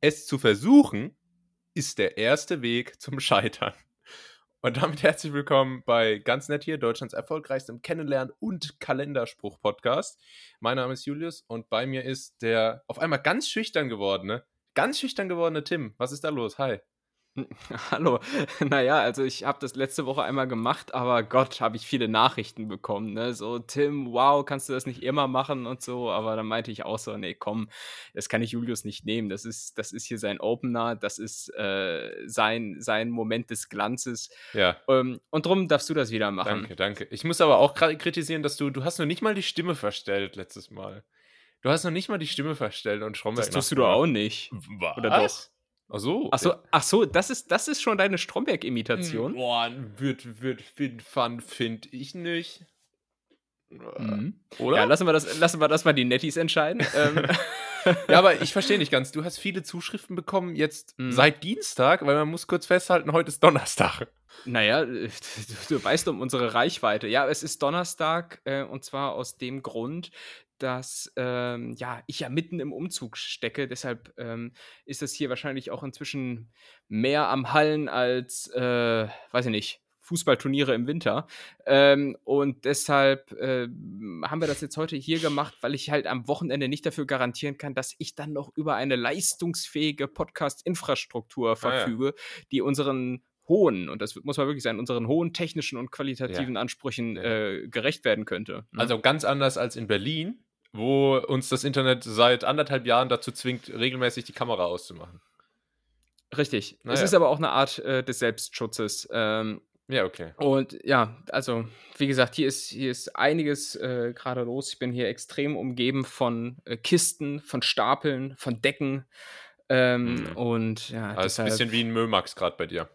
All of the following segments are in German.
es zu versuchen ist der erste Weg zum Scheitern. Und damit herzlich willkommen bei Ganz Nett hier, Deutschlands erfolgreichstem Kennenlernen- und Kalenderspruch-Podcast. Mein Name ist Julius und bei mir ist der auf einmal ganz schüchtern gewordene, ganz schüchtern gewordene Tim. Was ist da los? Hi. Hallo. Naja, also ich habe das letzte Woche einmal gemacht, aber Gott, habe ich viele Nachrichten bekommen, ne? So: „Tim, wow, kannst du das nicht immer machen?“ und so. Aber dann meinte ich auch so: „Ne, komm, das kann ich Julius nicht nehmen. Das ist das ist hier sein Opener, das ist, äh, sein sein Moment des Glanzes.“ Ja. Ähm, und drum darfst du das wieder machen. Danke, danke. Ich muss aber auch gerade kritisieren, dass du du hast noch nicht mal die Stimme verstellt letztes Mal. Du hast noch nicht mal die Stimme verstellt und Stromberg Das tust du doch auch nicht. Was? Oder doch? Ach so. Ach so ach so, das ist das ist schon deine Stromberg-Imitation? Boah, wird wird fun, finde ich nicht. Mhm. Oder? Ja, lassen wir das lassen wir das mal die Netties entscheiden. Ähm, Ja, aber ich verstehe nicht ganz. Du hast viele Zuschriften bekommen jetzt Mhm. seit Dienstag, weil man muss kurz festhalten, heute ist Donnerstag. Na ja, äh, du du weißt um unsere Reichweite. Ja, es ist Donnerstag, äh, und zwar aus dem Grund, dass, ähm, ja, ich ja mitten im Umzug stecke. Deshalb, ähm, ist es hier wahrscheinlich auch inzwischen mehr am Hallen als, äh, weiß ich nicht, Fußballturniere im Winter. Ähm, und deshalb, ähm, haben wir das jetzt heute hier gemacht, weil ich halt am Wochenende nicht dafür garantieren kann, dass ich dann noch über eine leistungsfähige Podcast-Infrastruktur Ah ja. verfüge, die unseren hohen, und das muss man wirklich sein, unseren hohen technischen und qualitativen Ansprüchen, Ja. äh, gerecht werden könnte, ne? Also ganz anders als in Berlin, wo uns das Internet seit anderthalb Jahren dazu zwingt, regelmäßig die Kamera auszumachen. Richtig. Na Es ist aber auch eine Art, äh, des Selbstschutzes. Ähm, Ja, okay. und ja, also, wie gesagt, hier ist hier ist einiges, äh, grade los. Ich bin hier extrem umgeben von, äh, Kisten, von Stapeln, von Decken. Ähm, Mhm. und ja, Also ist ein deshalb bisschen wie ein Mömax gerade bei dir.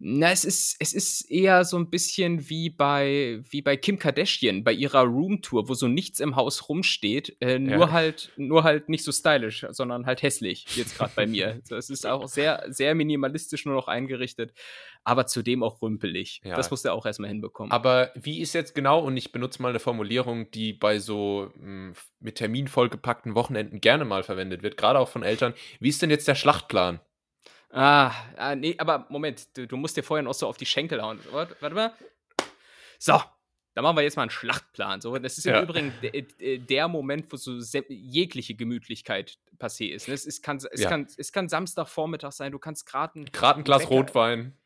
Na, es ist es ist eher so 'n bisschen wie bei wie bei Kim Kardashian bei ihrer Roomtour, wo so nichts im Haus rumsteht, äh, nur Ja. halt nur halt nicht so stylisch, sondern halt hässlich, jetzt grad bei mir. So, es ist auch sehr sehr minimalistisch nur noch eingerichtet, aber zudem auch rümpelig. Ja. Das musst du auch erst mal hinbekommen. Aber wie ist jetzt genau und ich benutze mal 'ne Formulierung, die bei so, hm, f mit Termin vollgepackten Wochenenden gerne mal verwendet wird, grade auch von Eltern. Wie ist denn jetzt der Schlachtplan? Ah, ah, ne, aber Moment, du du musst dir vorher noch so auf die Schenkel hauen. Wart warte mal. So, dann machen wir jetzt mal 'n Schlachtplan. So, das ist im Ja. Übrigen de äh, der Moment, wo so jegliche Gemütlichkeit passé ist, ne? Es ist kann es Ja. kann es kann Samstagvormittag sein, du kannst grad 'n Grad 'n 'n Glas Bäcker Rotwein.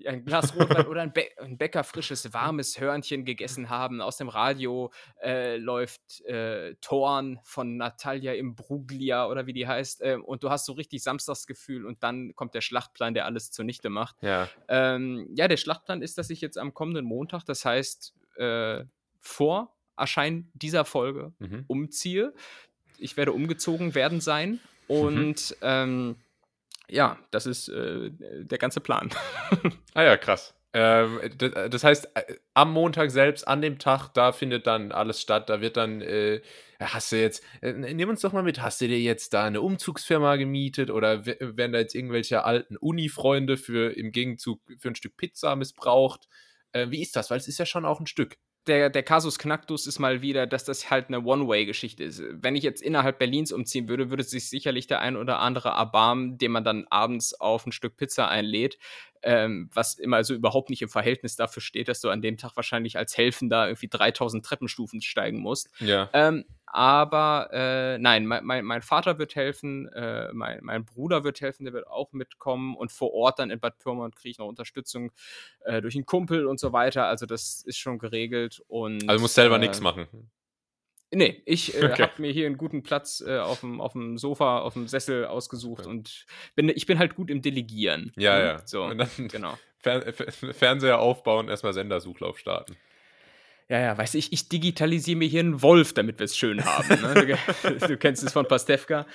Ja, 'n Glas Rotwein oder 'n Bä 'n Bäcker frisches, warmes Hörnchen gegessen haben. Aus dem Radio, äh, läuft, äh, „Torn“ von Natalia Imbruglia oder wie die heißt, ähm, und du hast so richtig Samstagsgefühl und dann kommt der Schlachtplan, der alles zunichte macht. Ja. Ähm, ja, der Schlachtplan ist, dass ich jetzt am kommenden Montag, das heißt, äh, vor Erscheinen dieser Folge Mhm. umziehe. Ich werde umgezogen werden sein Mhm. und, ähm, ja, das ist, äh, der ganze Plan. Ah ja, krass. D das heißt, äh, am Montag selbst, an dem Tag, da findet dann alles statt. Da wird dann, äh hast du jetzt äh, nimm uns doch mal mit, hast du dir jetzt da 'ne Umzugsfirma gemietet oder we werden da jetzt irgendwelche alten Uni-Freunde für im Gegenzug für 'n Stück Pizza missbraucht? Äh, wie ist das? Weil es ist ja schon auch 'n Stück. Der der Kasus Knacktus ist mal wieder, dass das halt 'ne One-Way-Geschichte ist. Wenn ich jetzt innerhalb Berlins umziehen würde, würde sich sicherlich der ein oder andere erbarmen, den man dann abends auf 'n Stück Pizza einlädt, ähm, was immer so überhaupt nicht im Verhältnis dafür steht, dass du an dem Tag wahrscheinlich als Helfender irgendwie 3.000 Treppenstufen steigen musst. Ja. Ähm, aber, äh, nein, mei mein mein Vater wird helfen, äh, mein mein Bruder wird helfen, der wird auch mitkommen und vor Ort dann in Bad Pyrmont kriege ich noch Unterstützung, äh, durch 'n Kumpel und so weiter. Also, das ist schon geregelt und, Also, musst selber äh nix machen. Ne, ich, äh, Okay. habe mir hier 'n guten Platz, äh, auf'm auf'm Sofa, auf'm Sessel ausgesucht Okay. und bin ich bin halt gut im Delegieren, Ja, ne? ja. So, Und dann genau. Fer Fe Fernseher aufbauen, erst mal Sendersuchlauf starten. Ja, ja, weißt du, ich ich digitalisiere mir hier 'n Wolf, damit wir's schön haben, ne? Du du kennst es von Pastewka.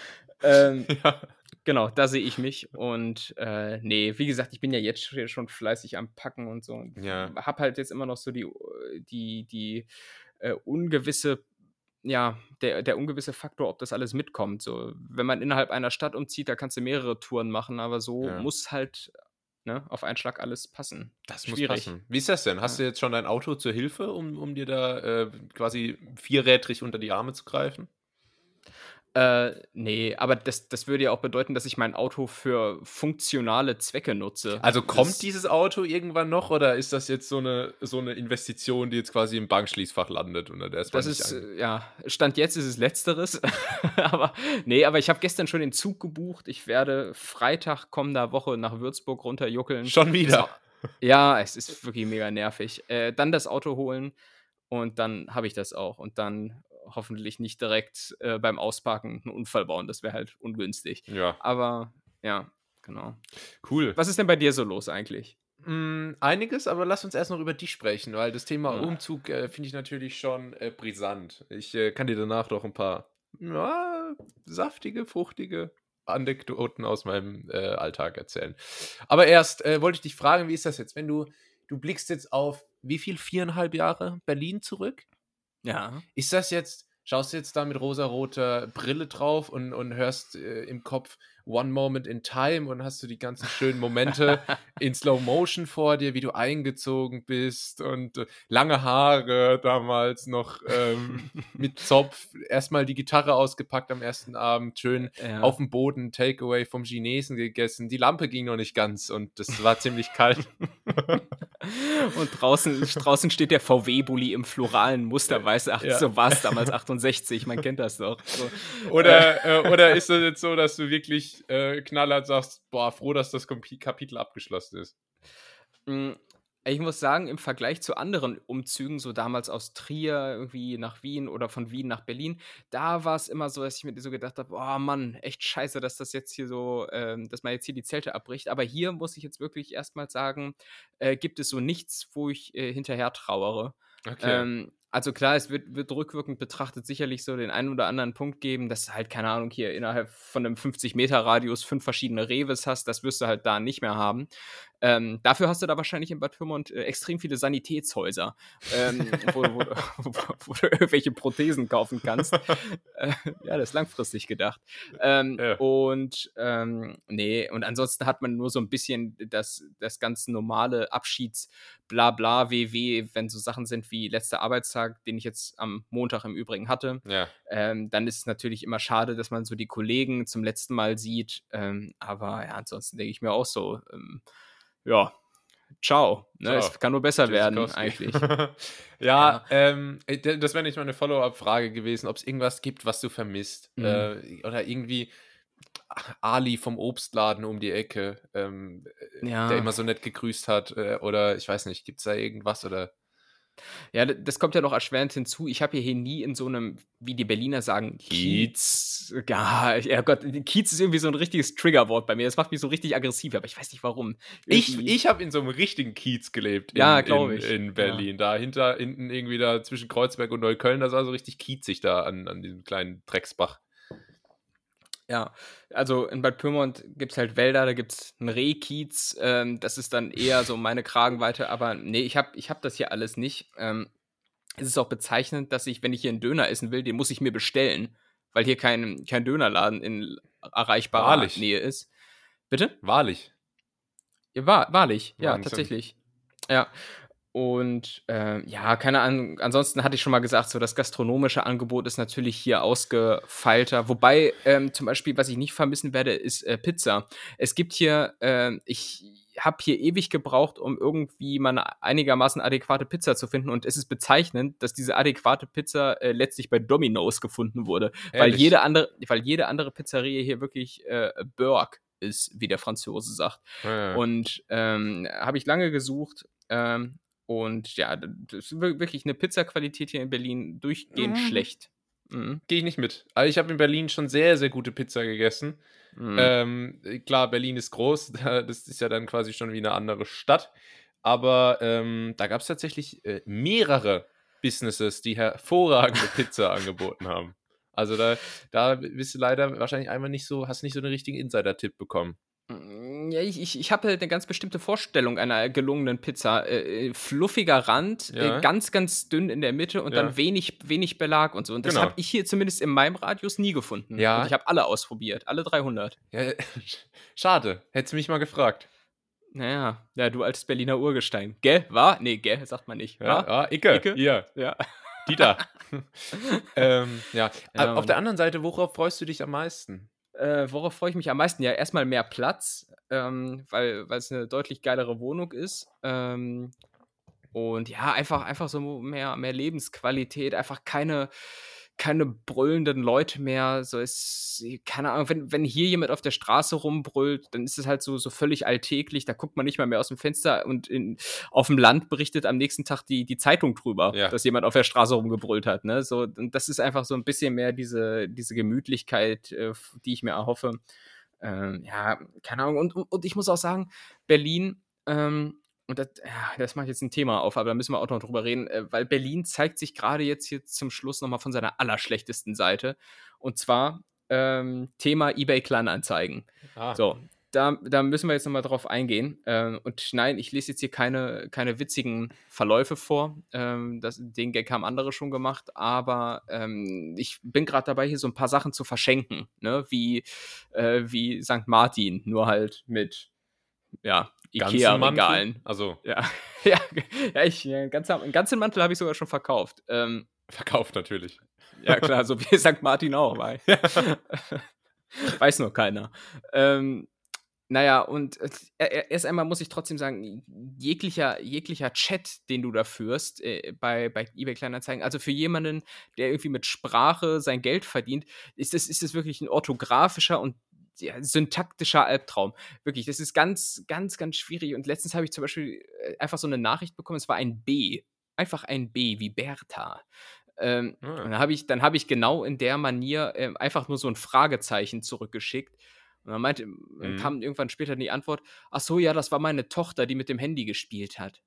Ähm, Ja. genau, da sehe ich mich und, äh, ne, wie gesagt, ich bin ja jetzt sch schon fleißig am Packen und so und Ja. habe halt jetzt immer noch so die äh, die die, äh, ungewisse ja, der der ungewisse Faktor, ob das alles mitkommt, so. Wenn man innerhalb einer Stadt umzieht, da kannst du mehrere Touren machen, aber so Ja. muss halt, ne, auf einen Schlag alles passen. Das muss Schwierig. passen. Wie ist das denn? Hast Ja. du jetzt schon dein Auto zur Hilfe, um um dir da, äh, quasi vierrädrig unter die Arme zu greifen? Äh, ne, aber das das würde ja auch bedeuten, dass ich mein Auto für funktionale Zwecke nutze. Also kommt Das dieses Auto irgendwann noch oder ist das jetzt so 'ne so 'ne Investition, die jetzt quasi im Bankschließfach landet und mal Das ist, äh, ja Stand jetzt ist es Letzteres. Aber ne, aber ich habe gestern schon den Zug gebucht. Ich werde Freitag kommender Woche nach Würzburg runterjuckeln. Schon wieder? Ja, es ist wirklich mega nervig. Äh, dann das Auto holen und dann habe ich das auch und dann hoffentlich nicht direkt, äh, beim Ausparken 'n Unfall bauen. Das wäre halt ungünstig. Ja. Aber ja, genau. Cool. Was ist denn bei dir so los eigentlich? Hm, einiges, aber lass uns erst noch über dich sprechen, weil das Thema Ah. Umzug, äh, finde ich natürlich schon, äh, brisant. Ich, äh, kann dir danach noch 'n paar, ja, saftige, fruchtige Anekdoten aus meinem, äh, Alltag erzählen. Aber erst, äh, wollte ich dich fragen, wie ist das jetzt, wenn du du blickst jetzt auf wie viel, 4,5 Jahre Berlin zurück? Ja. Ist das jetzt schaust du jetzt da mit rosaroter Brille drauf und und hörst, äh, im Kopf „One Moment in Time“ und hast du die ganzen schönen Momente in Slow Motion vor dir, wie du eingezogen bist und, äh, lange Haare damals noch, ähm, mit Zopf, erst mal die Gitarre ausgepackt am ersten Abend, schön Ja. auf'm Boden Takeaway vom Chinesen gegessen. Die Lampe ging noch nicht ganz und das war ziemlich kalt. Und draußen draußen steht der VW-Bulli im floralen Muster, weißt du? Ach, Ja. so war's damals 68, man kennt das doch. So, äh, Oder, äh, oder ist das jetzt so, dass du wirklich, äh, knallhart sagst: „Boah, froh, dass das Kapitel abgeschlossen ist?“ Hm, ich muss sagen, im Vergleich zu anderen Umzügen, so damals aus Trier irgendwie nach Wien oder von Wien nach Berlin, da war's immer so, dass ich mir so gedacht habe: „Oh Mann, echt scheiße, dass das jetzt hier so ähm, dass man jetzt hier die Zelte abbricht.“ Aber hier muss ich jetzt wirklich erst mal sagen, äh, gibt es so nichts, wo ich, äh, hinterher trauere. Okay. Ähm, also klar, es wird wird rückwirkend betrachtet sicherlich so den einen oder anderen Punkt geben, dass du halt, keine Ahnung, hier innerhalb von 'nem 50 m Radius 5 verschiedene Rewe's hast. Das wirst du halt da nicht mehr haben. Ähm, dafür hast du da wahrscheinlich in Bad Pyrmont, äh, extrem viele Sanitätshäuser, ähm, wo wo wo wo du irgendwelche Prothesen kaufen kannst. Äh, ja, das ist langfristig gedacht. Ähm, Ja. und, ähm, ne, und ansonsten hat man nur so 'n bisschen das das ganz normale Abschieds-Blabla, WW, wenn so Sachen sind wie letzter Arbeitstag, den ich jetzt am Montag im Übrigen hatte. Ja. Ähm, dann ist es natürlich immer schade, dass man so die Kollegen zum letzten Mal sieht. Ähm, aber ja, ansonsten denke ich mir auch so, ähm, ja, tschau, ne? Tschau. Es kann nur besser werden Tschüssikowski. eigentlich. Ja, Ja. ähm, äh, das wäre nämlich meine Follow-up-Frage gewesen, ob's irgendwas gibt, was du vermisst. Mhm. Äh, oder irgendwie Ali vom Obstladen um die Ecke, ähm, äh, der Ja. immer so nett gegrüßt hat, äh, oder ich weiß nicht, gibt's da irgendwas oder Ja, das kommt ja noch erschwerend hinzu. Ich habe ja hier nie in so 'nem, wie die Berliner sagen, Kiez ja, ja Gott, Kiez ist irgendwie so 'n richtiges Triggerwort bei mir. Das macht mich so richtig aggressiv, aber ich weiß nicht warum. Ich Irgendwie ich habe in so 'nem richtigen Kiez gelebt in Ja, in glaube ich. in Ja. Berlin. Dahinter hinten irgendwie da zwischen Kreuzberg und Neukölln, das war so richtig kiezig da an an diesem kleinen Drecksbach. Ja, also in Bad Pyrmont gibt's halt Wälder, da gibt's 'n Rehkiez, ähm, das ist dann eher so meine Kragenweite, aber ne, ich habe ich habe das hier alles nicht. Ähm, es ist auch bezeichnend, dass ich, wenn ich hier 'n Döner essen will, den muss ich mir bestellen, weil hier kein kein Dönerladen in erreichbarer Wahrlich? Nähe ist. Bitte? Wahrlich? Ja, wahr wahrlich, ja, Wahnsinn. tatsächlich. Ja. Und, ähm, ja, keine Ahnung, ansonsten hatte ich schon mal gesagt, so das gastronomische Angebot ist natürlich hier ausgefeilter. Wobei, ähm, zum Beispiel, was ich nicht vermissen werde, ist, äh, Pizza. Es gibt hier ähm, ich habe hier ewig gebraucht, um irgendwie mal 'ne einigermaßen adäquate Pizza zu finden und es ist bezeichnend, dass diese adäquate Pizza, äh, letztlich bei Domino's gefunden wurde, weil jede andere weil jede andere Pizzeria hier wirklich, äh, Burg ist, wie der Franzose sagt. Ja. Und, ähm, habe ich lange gesucht, ähm, und ja, das ist wir wirklich 'ne Pizzaqualität hier in Berlin durchgehend Mhm. schlecht. Mhm. Gehe ich nicht mit. Also, ich habe in Berlin schon sehr, sehr gute Pizza gegessen. Mhm. Ähm, äh, klar, Berlin ist groß, da das ist ja dann quasi schon wie 'ne andere Stadt. Aber, ähm, da gab's tatsächlich, äh, mehrere Businesses, die hervorragende Pizza angeboten haben. Also, da da bist du leider wahrscheinlich einfach nicht so hast nicht so 'nen richtigen Insider-Tipp bekommen. Hm, ja, ich ich ich habe halt 'ne ganz bestimmte Vorstellung einer gelungenen Pizza. Äh, äh, fluffiger Rand, Ja. äh, ganz, ganz dünn in der Mitte und Ja. dann wenig wenig Belag und so. Und das Genau. habe ich hier zumindest in meinem Radius nie gefunden. Ja. Und ich habe alle ausprobiert, alle 300. Ja, schade. Hättest du mich mal gefragt. Na ja, ja, du altes Berliner Urgestein. Gell? Wahr? Ne, gell, sagt man nicht. Ja, ja, Icke, Icke? hier. Ja. Dieter. ähm, ja. Ja, Auf der anderen Seite, worauf freust du dich am meisten? Äh, worauf freue ich mich am meisten? Ja, erstmal mehr Platz, ähm, weil es eine deutlich geilere Wohnung ist. Ähm, und ja, einfach einfach so mehr mehr Lebensqualität, einfach keine keine brüllenden Leute mehr. So ist keine Ahnung, wenn wenn hier jemand auf der Straße rumbrüllt, dann ist es halt so so völlig alltäglich. Da guckt man nicht mal mehr aus dem Fenster und in aufm Land berichtet am nächsten Tag die die Zeitung drüber, Ja. dass jemand auf der Straße rumgebrüllt hat, ne? So und das ist einfach so ein bisschen mehr diese diese Gemütlichkeit, äh, die ich mir erhoffe. Ähm, ja, keine Ahnung. Und und und ich muss auch sagen, Berlin, ähm und das das mache ich jetzt ein Thema auf, aber da müssen wir auch noch drüber reden, äh, weil Berlin zeigt sich gerade jetzt hier zum Schluss noch mal von seiner allerschlechtesten Seite. Und zwar, ähm, Thema eBay Kleinanzeigen. Ah, So, da da müssen wir jetzt noch mal drauf eingehen. Ähm, und nein, ich lese jetzt hier keine keine witzigen Verläufe vor. Ähm, das den Gag haben andere schon gemacht, aber, ähm, ich bin gerade dabei, hier so ein paar Sachen zu verschenken, ne, wie äh, wie Sankt Martin, nur halt mit, ja? IKEA-Regalen. Also, Ja, ja, ja, ich äh, ganz 'n ganzen Mantel habe ich sogar schon verkauft. Ähm, verkauft natürlich. ja klar, so wie Sankt Martin auch, weil weiß nur keiner. Ähm, na ja, und, äh, erst einmal muss ich trotzdem sagen, jeglicher jeglicher Chat, den du da führst, äh, bei bei eBay Kleinanzeigen, also für jemanden, der irgendwie mit Sprache sein Geld verdient, ist das ist das wirklich 'n orthografischer und, ja, syntaktischer Albtraum. Wirklich, das ist ganz, ganz, ganz schwierig. Und letztens habe ich zum Beispiel, äh, einfach so 'ne Nachricht bekommen, es war ein B. Einfach ein B wie Bertha. Ähm, und dann habe ich dann habe ich genau in der Manier, ähm, einfach nur so 'n Fragezeichen zurückgeschickt. Und dann meinte Mhm. kam irgendwann später die Antwort: „Ach so, ja, das war meine Tochter, die mit dem Handy gespielt hat.“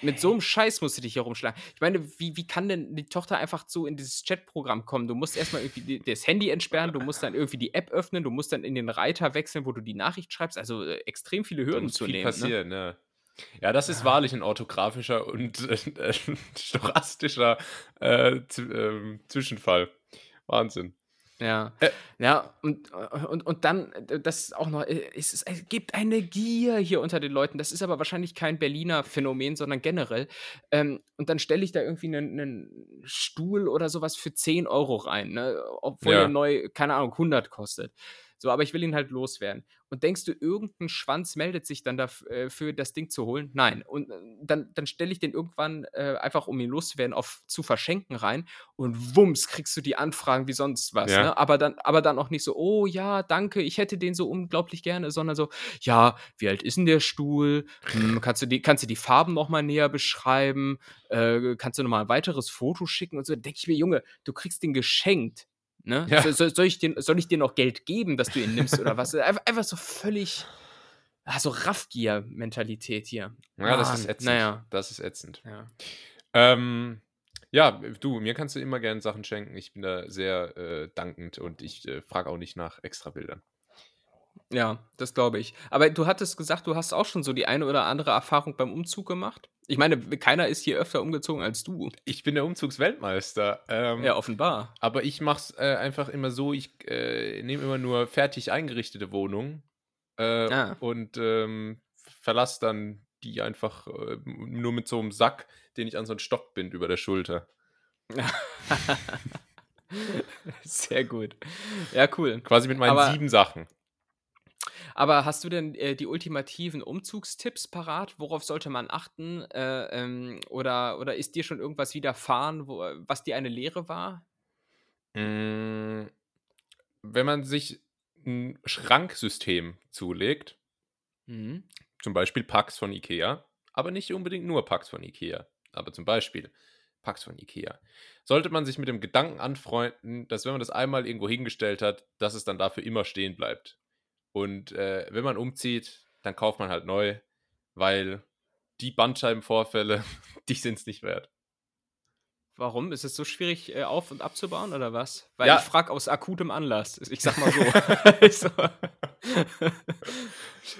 Mit so 'nem Scheiß musst du dich hier rumschlagen. Ich meine, wie wie kann denn die Tochter einfach so in dieses Chatprogramm kommen? Du musst erst mal irgendwie das Handy entsperren, du musst dann irgendwie die App öffnen, du musst dann in den Reiter wechseln, wo du die Nachricht schreibst. Also, äh, extrem viele Hürden zu viel nehmen, ne? passieren, ja. Ja, das ist wahrlich 'n orthografischer und, äh, stochastischer, äh, ähm, Zwischenfall. Wahnsinn. Ja. Äh Ja, und und und dann, äh, das auch noch, äh, es ist es gibt eine Gier hier unter den Leuten. Das ist aber wahrscheinlich kein Berliner Phänomen, sondern generell. Ähm, und dann stelle ich da irgendwie 'nen 'nen Stuhl oder so was für 10 € rein, ne, obwohl Ja. neu, keine Ahnung, 100 kostet. So, aber ich will ihn halt loswerden. Und denkst du, irgend 'n Schwanz meldet sich dann daf äh, das Ding zu holen? Nein. Und, äh, dann dann stelle ich den irgendwann, äh, einfach, um ihn loszuwerden, auf zu verschenken rein und wumms kriegst du die Anfragen wie sonst was, Ja. ne? Aber dann aber dann auch nicht so: „Oh ja, danke, ich hätte den so unglaublich gerne“, sondern so: „Ja, wie alt ist 'n der Stuhl? Hm, kannst du die kannst du die Farben noch mal näher beschreiben? Äh, kannst du noch mal 'n weiteres Foto schicken?“ Und so. Denke ich mir: „Junge, du kriegst den geschenkt, ne? Ja. So soll ich dir soll ich dir noch Geld geben, dass du ihn nimmst oder was?“ Einf einfach so völlig ah, so Raffgier-Mentalität hier. Ja, das ist Mann, ätzend. na ja. Das ist ätzend. Ja. Ähm, ja, du, mir kannst du immer gern Sachen schenken. Ich bin da sehr, äh, dankend und ich, äh, frage auch nicht nach Extrabildern. Ja, das glaube ich. Aber du hattest gesagt, du hast auch schon so die eine oder andere Erfahrung beim Umzug gemacht? Ich meine, keiner ist hier öfter umgezogen als du. Ich bin der Umzugsweltmeister. Ähm, Ja, offenbar. aber ich mache es, äh, einfach immer so, ich, äh, nehme immer nur fertig eingerichtete Wohnungen, äh, Ah. und, ähm, verlasse dann die einfach, äh, nur mit so 'nem Sack, den ich an so 'n Stock binde über der Schulter. Sehr gut. Ja, cool. Quasi mit meinen Aber 7 Sachen. Aber hast du denn, äh, die ultimativen Umzugstipps parat? Worauf sollte man achten? Äh, ähm, oder oder ist dir schon irgendwas widerfahren, wo was dir eine Lehre war? Hm, wenn man sich 'n Schranksystem zulegt Mhm. zum Beispiel Packs von IKEA, aber nicht unbedingt nur Packs von IKEA, aber zum Beispiel Packs von IKEA, sollte man sich mit dem Gedanken anfreunden, dass wenn man das einmal irgendwo hingestellt hat, dass es dann dafür immer stehen bleibt. Und, äh, wenn man umzieht, dann kauft man halt neu, weil die Bandscheibenvorfälle, die sind's nicht wert. Warum? Ist es so schwierig, äh, auf und abzubauen oder was? Weil Ja. ich frage aus akutem Anlass. Ich sage mal so.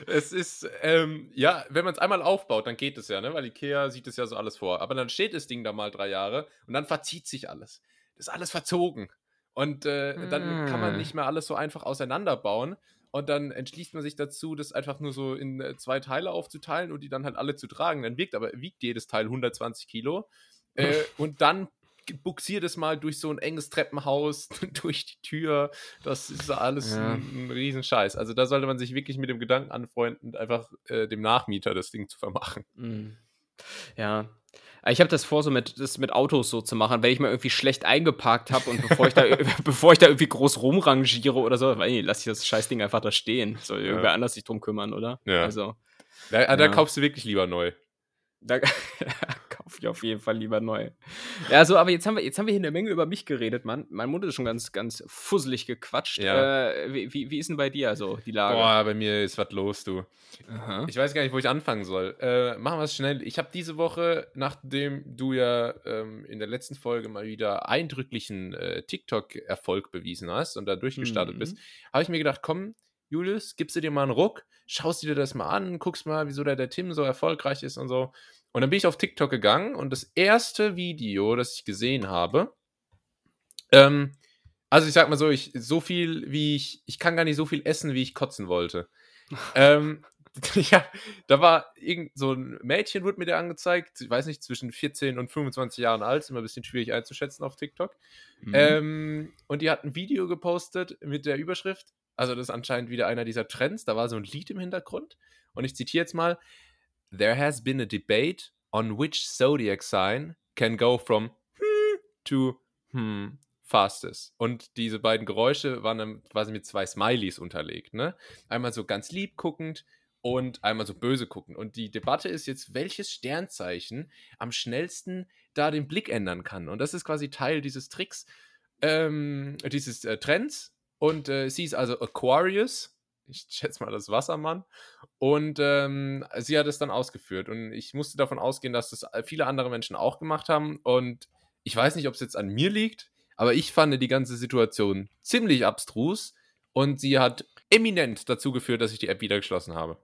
Es ist, ähm, ja, wenn man's einmal aufbaut, dann geht es ja, ne, weil IKEA sieht das ja so alles vor. Aber dann steht das Ding da mal 3 Jahre und dann verzieht sich alles. Das ist alles verzogen. Und, äh, dann kann man Hm. nicht mehr alles so einfach auseinanderbauen. Und dann entschließt man sich dazu, das einfach nur so in, äh, 2 Teile aufzuteilen und die dann halt alle zu tragen. Dann wiegt aber wiegt jedes Teil 120 Kilo. Äh, und dann buxiere das mal durch so ein enges Treppenhaus, durch die Tür. Das ist alles Ja. ein, ein Riesenscheiß. Also da sollte man sich wirklich mit dem Gedanken anfreunden, einfach äh, dem Nachmieter das Ding zu vermachen. Mhm. Ja. Ich habe das vor, so mit, das mit Autos so zu machen, wenn ich mal irgendwie schlecht eingeparkt habe und bevor ich, da, bevor ich da irgendwie groß rumrangiere oder so, weil, nee, lass ich das Scheißding einfach da stehen. Soll irgendwer anders sich drum kümmern, oder? Ja. Also, Da, da Ja. kaufst du wirklich lieber neu. da kaufe ich auf jeden Fall lieber neu. Ja, so, aber jetzt haben wir, jetzt haben wir hier eine Menge über mich geredet, Mann. Mein Mund ist schon ganz, ganz fusselig gequatscht. Ja. Äh, wie, wie, wie ist denn bei dir so die Lage? Boah, bei mir ist was los, du. Aha. Ich weiß gar nicht, wo ich anfangen soll. Äh, machen wir es schnell. Ich habe diese Woche, nachdem du ja ähm, in der letzten Folge mal wieder eindrücklichen äh, TikTok-Erfolg bewiesen hast und da durchgestartet Mhm. bist, habe ich mir gedacht, komm, Julius, gibst du dir mal einen Ruck, schaust dir das mal an, guckst mal, wieso der, der Tim so erfolgreich ist und so. Und dann bin ich auf TikTok gegangen und das erste Video, das ich gesehen habe, ähm, also ich sag mal so, ich so viel wie ich, ich kann gar nicht so viel essen, wie ich kotzen wollte. ähm, ja, da war irgend so ein Mädchen, wurde mir der angezeigt, ich weiß nicht, zwischen 14 und 25 Jahren alt, ist immer ein bisschen schwierig einzuschätzen auf TikTok. Mhm. Ähm, und die hat ein Video gepostet mit der Überschrift, also das ist anscheinend wieder einer dieser Trends, da war so ein Lied im Hintergrund. Und ich zitiere jetzt mal: There has been a debate on which zodiac sign can go from hmm to hmm fastest. Und diese beiden Geräusche waren dann quasi mit zwei Smileys unterlegt. Ne? Einmal so ganz lieb guckend und einmal so böse guckend. Und die Debatte ist jetzt, welches Sternzeichen am schnellsten da den Blick ändern kann. Und das ist quasi Teil dieses Tricks, ähm, dieses äh, Trends. Und äh, sie ist also Aquarius. Ich schätze mal das Wassermann. Und ähm, sie hat es dann ausgeführt. Und ich musste davon ausgehen, dass das viele andere Menschen auch gemacht haben. Und ich weiß nicht, ob es jetzt an mir liegt, aber ich fand die ganze Situation ziemlich abstrus. Und sie hat eminent dazu geführt, dass ich die App wieder geschlossen habe.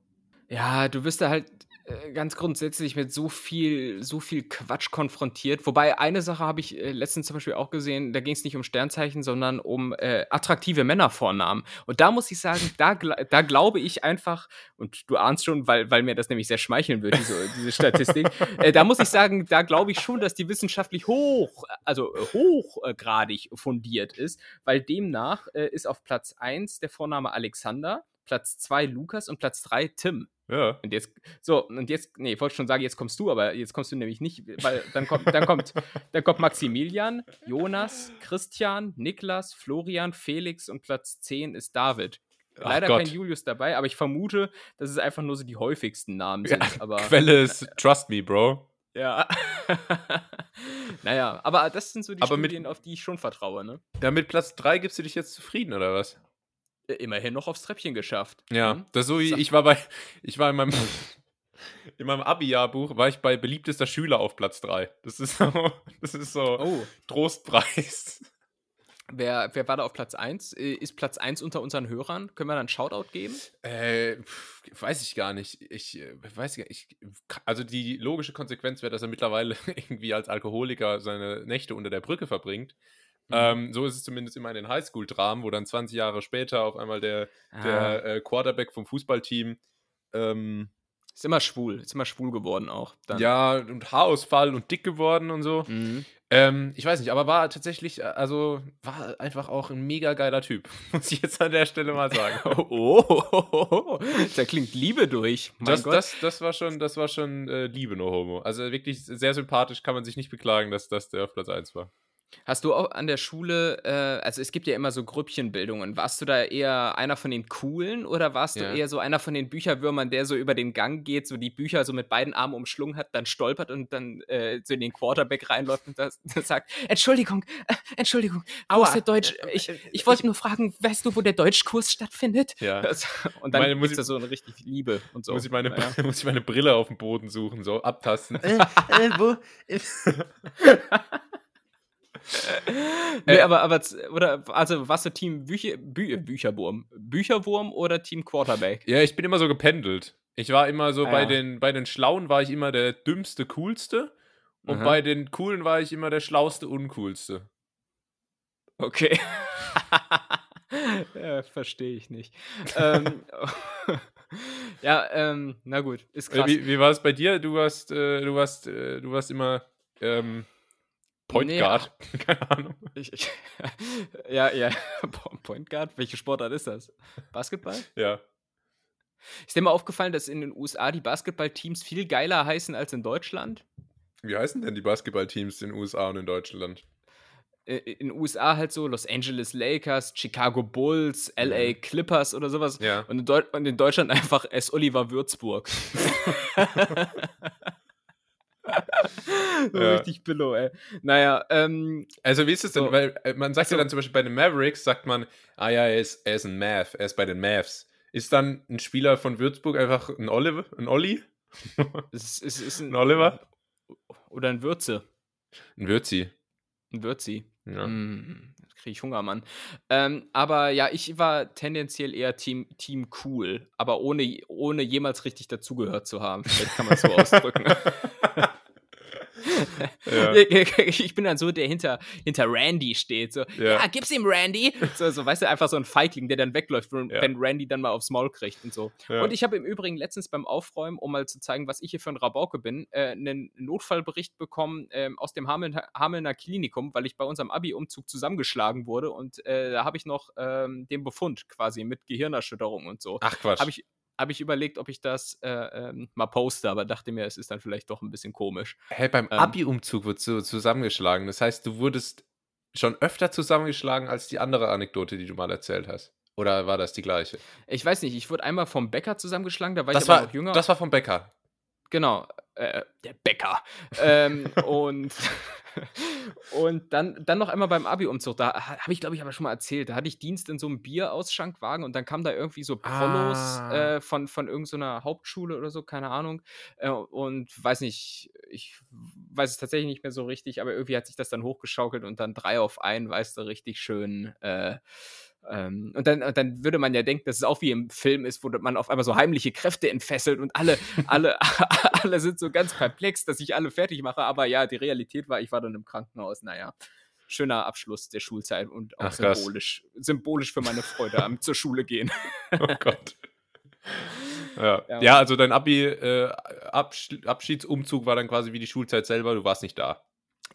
Ja, du wirst da halt äh, ganz grundsätzlich mit so viel, so viel Quatsch konfrontiert. Wobei eine Sache habe ich äh, letztens zum Beispiel auch gesehen, da ging es nicht um Sternzeichen, sondern um äh, attraktive Männervornamen. Und da muss ich sagen, da, da glaube ich einfach, und du ahnst schon, weil, weil mir das nämlich sehr schmeicheln wird, diese, diese Statistik, äh, da muss ich sagen, da glaube ich schon, dass die wissenschaftlich hoch, also äh, hochgradig fundiert ist, weil demnach äh, ist auf Platz 1 der Vorname Alexander, Platz 2 Lukas und Platz 3 Tim. Ja. Und jetzt, so, und jetzt, nee, ich wollte schon sagen, jetzt kommst du, aber jetzt kommst du nämlich nicht, weil dann kommt, dann kommt, dann kommt Maximilian, Jonas, Christian, Niklas, Florian, Felix und Platz 10 ist David. Ach Leider Gott. kein Julius dabei, aber ich vermute, dass es einfach nur so die häufigsten Namen sind. aber Quelle ist Trust Me, Bro. ja. naja, aber das sind so die Aber mit- Studien, auf die ich schon vertraue, ne? Ja, mit Platz 3 gibst du dich jetzt zufrieden, oder was? Äh, Immerhin noch aufs Treppchen geschafft. Ja, Hm? das ist so wie ich war bei, ich war in meinem, in meinem Abi-Jahrbuch war ich bei beliebtester Schüler auf Platz 3. Das ist so, das ist so Oh, Trostpreis. wer, wer war da auf Platz 1? Ist Platz 1 unter unseren Hörern? Können wir da einen Shoutout geben? Äh, weiß ich gar nicht. Ich äh, weiß gar nicht. Ich, also die logische Konsequenz wäre, dass er mittlerweile irgendwie als Alkoholiker seine Nächte unter der Brücke verbringt. Mhm. Ähm, so ist es zumindest immer in den Highschool-Dramen, wo dann 20 Jahre später auf einmal der, Ah. der äh, Quarterback vom Fußballteam ähm, Ist immer schwul, ist immer schwul geworden auch. Dann. ja und Haarausfall und dick geworden und so. Mhm. Ähm, ich weiß nicht, aber war tatsächlich, äh, also war einfach auch ein mega geiler Typ, muss ich jetzt an der Stelle mal sagen. Oh, oh, oh, oh, da klingt Liebe durch. Mein Das, Gott. das, das war schon, das war schon äh, Liebe, no homo. Also wirklich sehr sympathisch, kann man sich nicht beklagen, dass das der auf Platz 1 war. Hast du auch an der Schule, äh, also es gibt ja immer so Grüppchenbildungen, warst du da eher einer von den Coolen oder warst Ja. du eher so einer von den Bücherwürmern, der so über den Gang geht, so die Bücher so mit beiden Armen umschlungen hat, dann stolpert und dann äh, so in den Quarterback reinläuft und das, das sagt, Entschuldigung, äh, Entschuldigung, wo Aua, ist der Deutsch? äh, Ich, äh, ich wollte nur fragen, weißt du, wo der Deutschkurs stattfindet? Ja. Das, und dann Meine, muss gibt's da ich- so eine richtig Liebe und so. muss, ich meine, Naja. muss ich meine Brille auf dem Boden suchen, so abtasten. Äh, wo? Nee, Äh, aber, aber, oder, also warst du Team Bücher, Bü Bücherwurm? Bücherwurm oder Team Quarterback? ja, ich bin immer so gependelt. Ich war immer so Ah, bei ja. den, bei den Schlauen war ich immer der dümmste, coolste. Und Aha. bei den Coolen war ich immer der schlauste, uncoolste. Okay. ja, Verstehe ich nicht. ähm, ja, ähm, na gut, ist Äh, krass. Wie, wie war es bei dir? Du warst, äh, du warst, äh, du warst immer ähm, Point Nee, Guard? Keine Ahnung. Ich, ich, ja, ja. Point Guard? Welche Sportart ist das? Basketball? Ja. Ist dir mal aufgefallen, dass in den USA die Basketballteams viel geiler heißen als in Deutschland? Wie heißen denn die Basketballteams in den USA und in Deutschland? In den USA halt so Los Angeles Lakers, Chicago Bulls, LA Clippers oder sowas. Ja. Und in, und in Deutschland einfach S. Oliver Würzburg. so Ja. richtig billow, ey. Naja, ähm, Also wie ist es denn? So. Weil äh, man sagt so. ja dann zum Beispiel bei den Mavericks, sagt man, ah ja, er ist, er ist ein Mav, er ist bei den Mavs. Ist dann ein Spieler von Würzburg einfach ein Oliver, ein Olli? es, ist- es ist ein Ein Oliver? Oder ein Würze. Ein Würzi. Ein Würzi. Ja. Mm, jetzt kriege ich Hunger, Mann. Ähm, aber ja, ich war tendenziell eher Team, Team cool, aber ohne, ohne jemals richtig dazugehört zu haben. Vielleicht kann man es so ausdrücken. Ja. Ich bin dann so, der hinter, hinter Randy steht. So, ja. Ja. gib's ihm, Randy. So, so, weißt du, einfach so ein Feigling, der dann wegläuft, wenn, Ja. Randy dann mal aufs Maul kriegt und so. Und ich habe im Übrigen letztens beim Aufräumen, um mal zu zeigen, was ich hier für ein Rabauke bin, äh, einen Notfallbericht bekommen ähm, aus dem Hamelner, Hamelner Klinikum, weil ich bei unserem Abi-Umzug zusammengeschlagen wurde und äh, da habe ich noch ähm, den Befund quasi mit Gehirnerschütterung und so. Ach Quatsch. Habe ich, hab ich überlegt, ob ich das äh, ähm, mal poste, aber dachte mir, es ist dann vielleicht doch ein bisschen komisch. Hey, beim Ähm. Abi-Umzug wird so zusammengeschlagen. Das heißt, du wurdest schon öfter zusammengeschlagen als die andere Anekdote, die du mal erzählt hast. Oder war das die gleiche? Ich weiß nicht, ich wurde einmal vom Bäcker zusammengeschlagen, da war das, ich war, noch jünger. das war vom Bäcker. Genau, äh, der Bäcker. ähm, und und dann, dann noch einmal beim Abi-Umzug. Da ha- habe ich, glaube ich, aber schon mal erzählt. Da hatte ich Dienst in so einem Bierausschenkwagen und dann kam da irgendwie so Prollos Ah. äh, von, von irgendeiner Hauptschule oder so, keine Ahnung. Äh, und weiß nicht, ich weiß es tatsächlich nicht mehr so richtig, aber irgendwie hat sich das dann hochgeschaukelt und dann drei auf einen, weißt du, richtig schön. Äh, ähm, und, dann, und dann würde man ja denken, dass es auch wie im Film ist, wo man auf einmal so heimliche Kräfte entfesselt und alle, alle, alle sind so ganz perplex, dass ich alle fertig mache. Aber ja, die Realität war, ich war dann im Krankenhaus. Naja, schöner Abschluss der Schulzeit und auch Ach, krass. symbolisch, symbolisch für meine Freude am zur Schule gehen. Oh Gott. Ja. Ja. ja, also dein Abi, äh, Absch Abschiedsumzug war dann quasi wie die Schulzeit selber, du warst nicht da.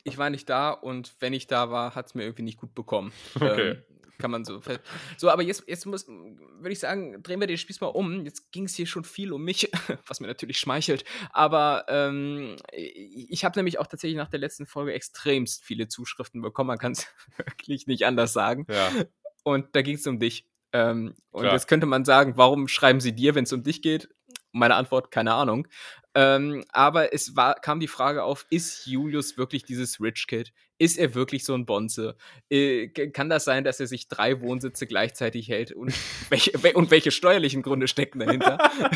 Ich war nicht da und wenn ich da war, hat es mir irgendwie nicht gut bekommen. Okay. Ähm, kann man so. So, aber jetzt, jetzt muss, würde ich sagen, drehen wir den Spieß mal um. Jetzt ging es hier schon viel um mich, was mir natürlich schmeichelt. Aber ähm, ich habe nämlich auch tatsächlich nach der letzten Folge extremst viele Zuschriften bekommen. Man kann es wirklich nicht anders sagen. Ja. Und da ging es um dich. Ähm, und jetzt könnte man sagen, warum schreiben sie dir, wenn es um dich geht? Meine Antwort, keine Ahnung. Ähm, aber es war, kam die Frage auf, ist Julius wirklich dieses Rich Kid? Ist er wirklich so ein Bonze? Äh, kann das sein, dass er sich drei Wohnsitze gleichzeitig hält? Und welche, wel- und welche steuerlichen Gründe stecken dahinter?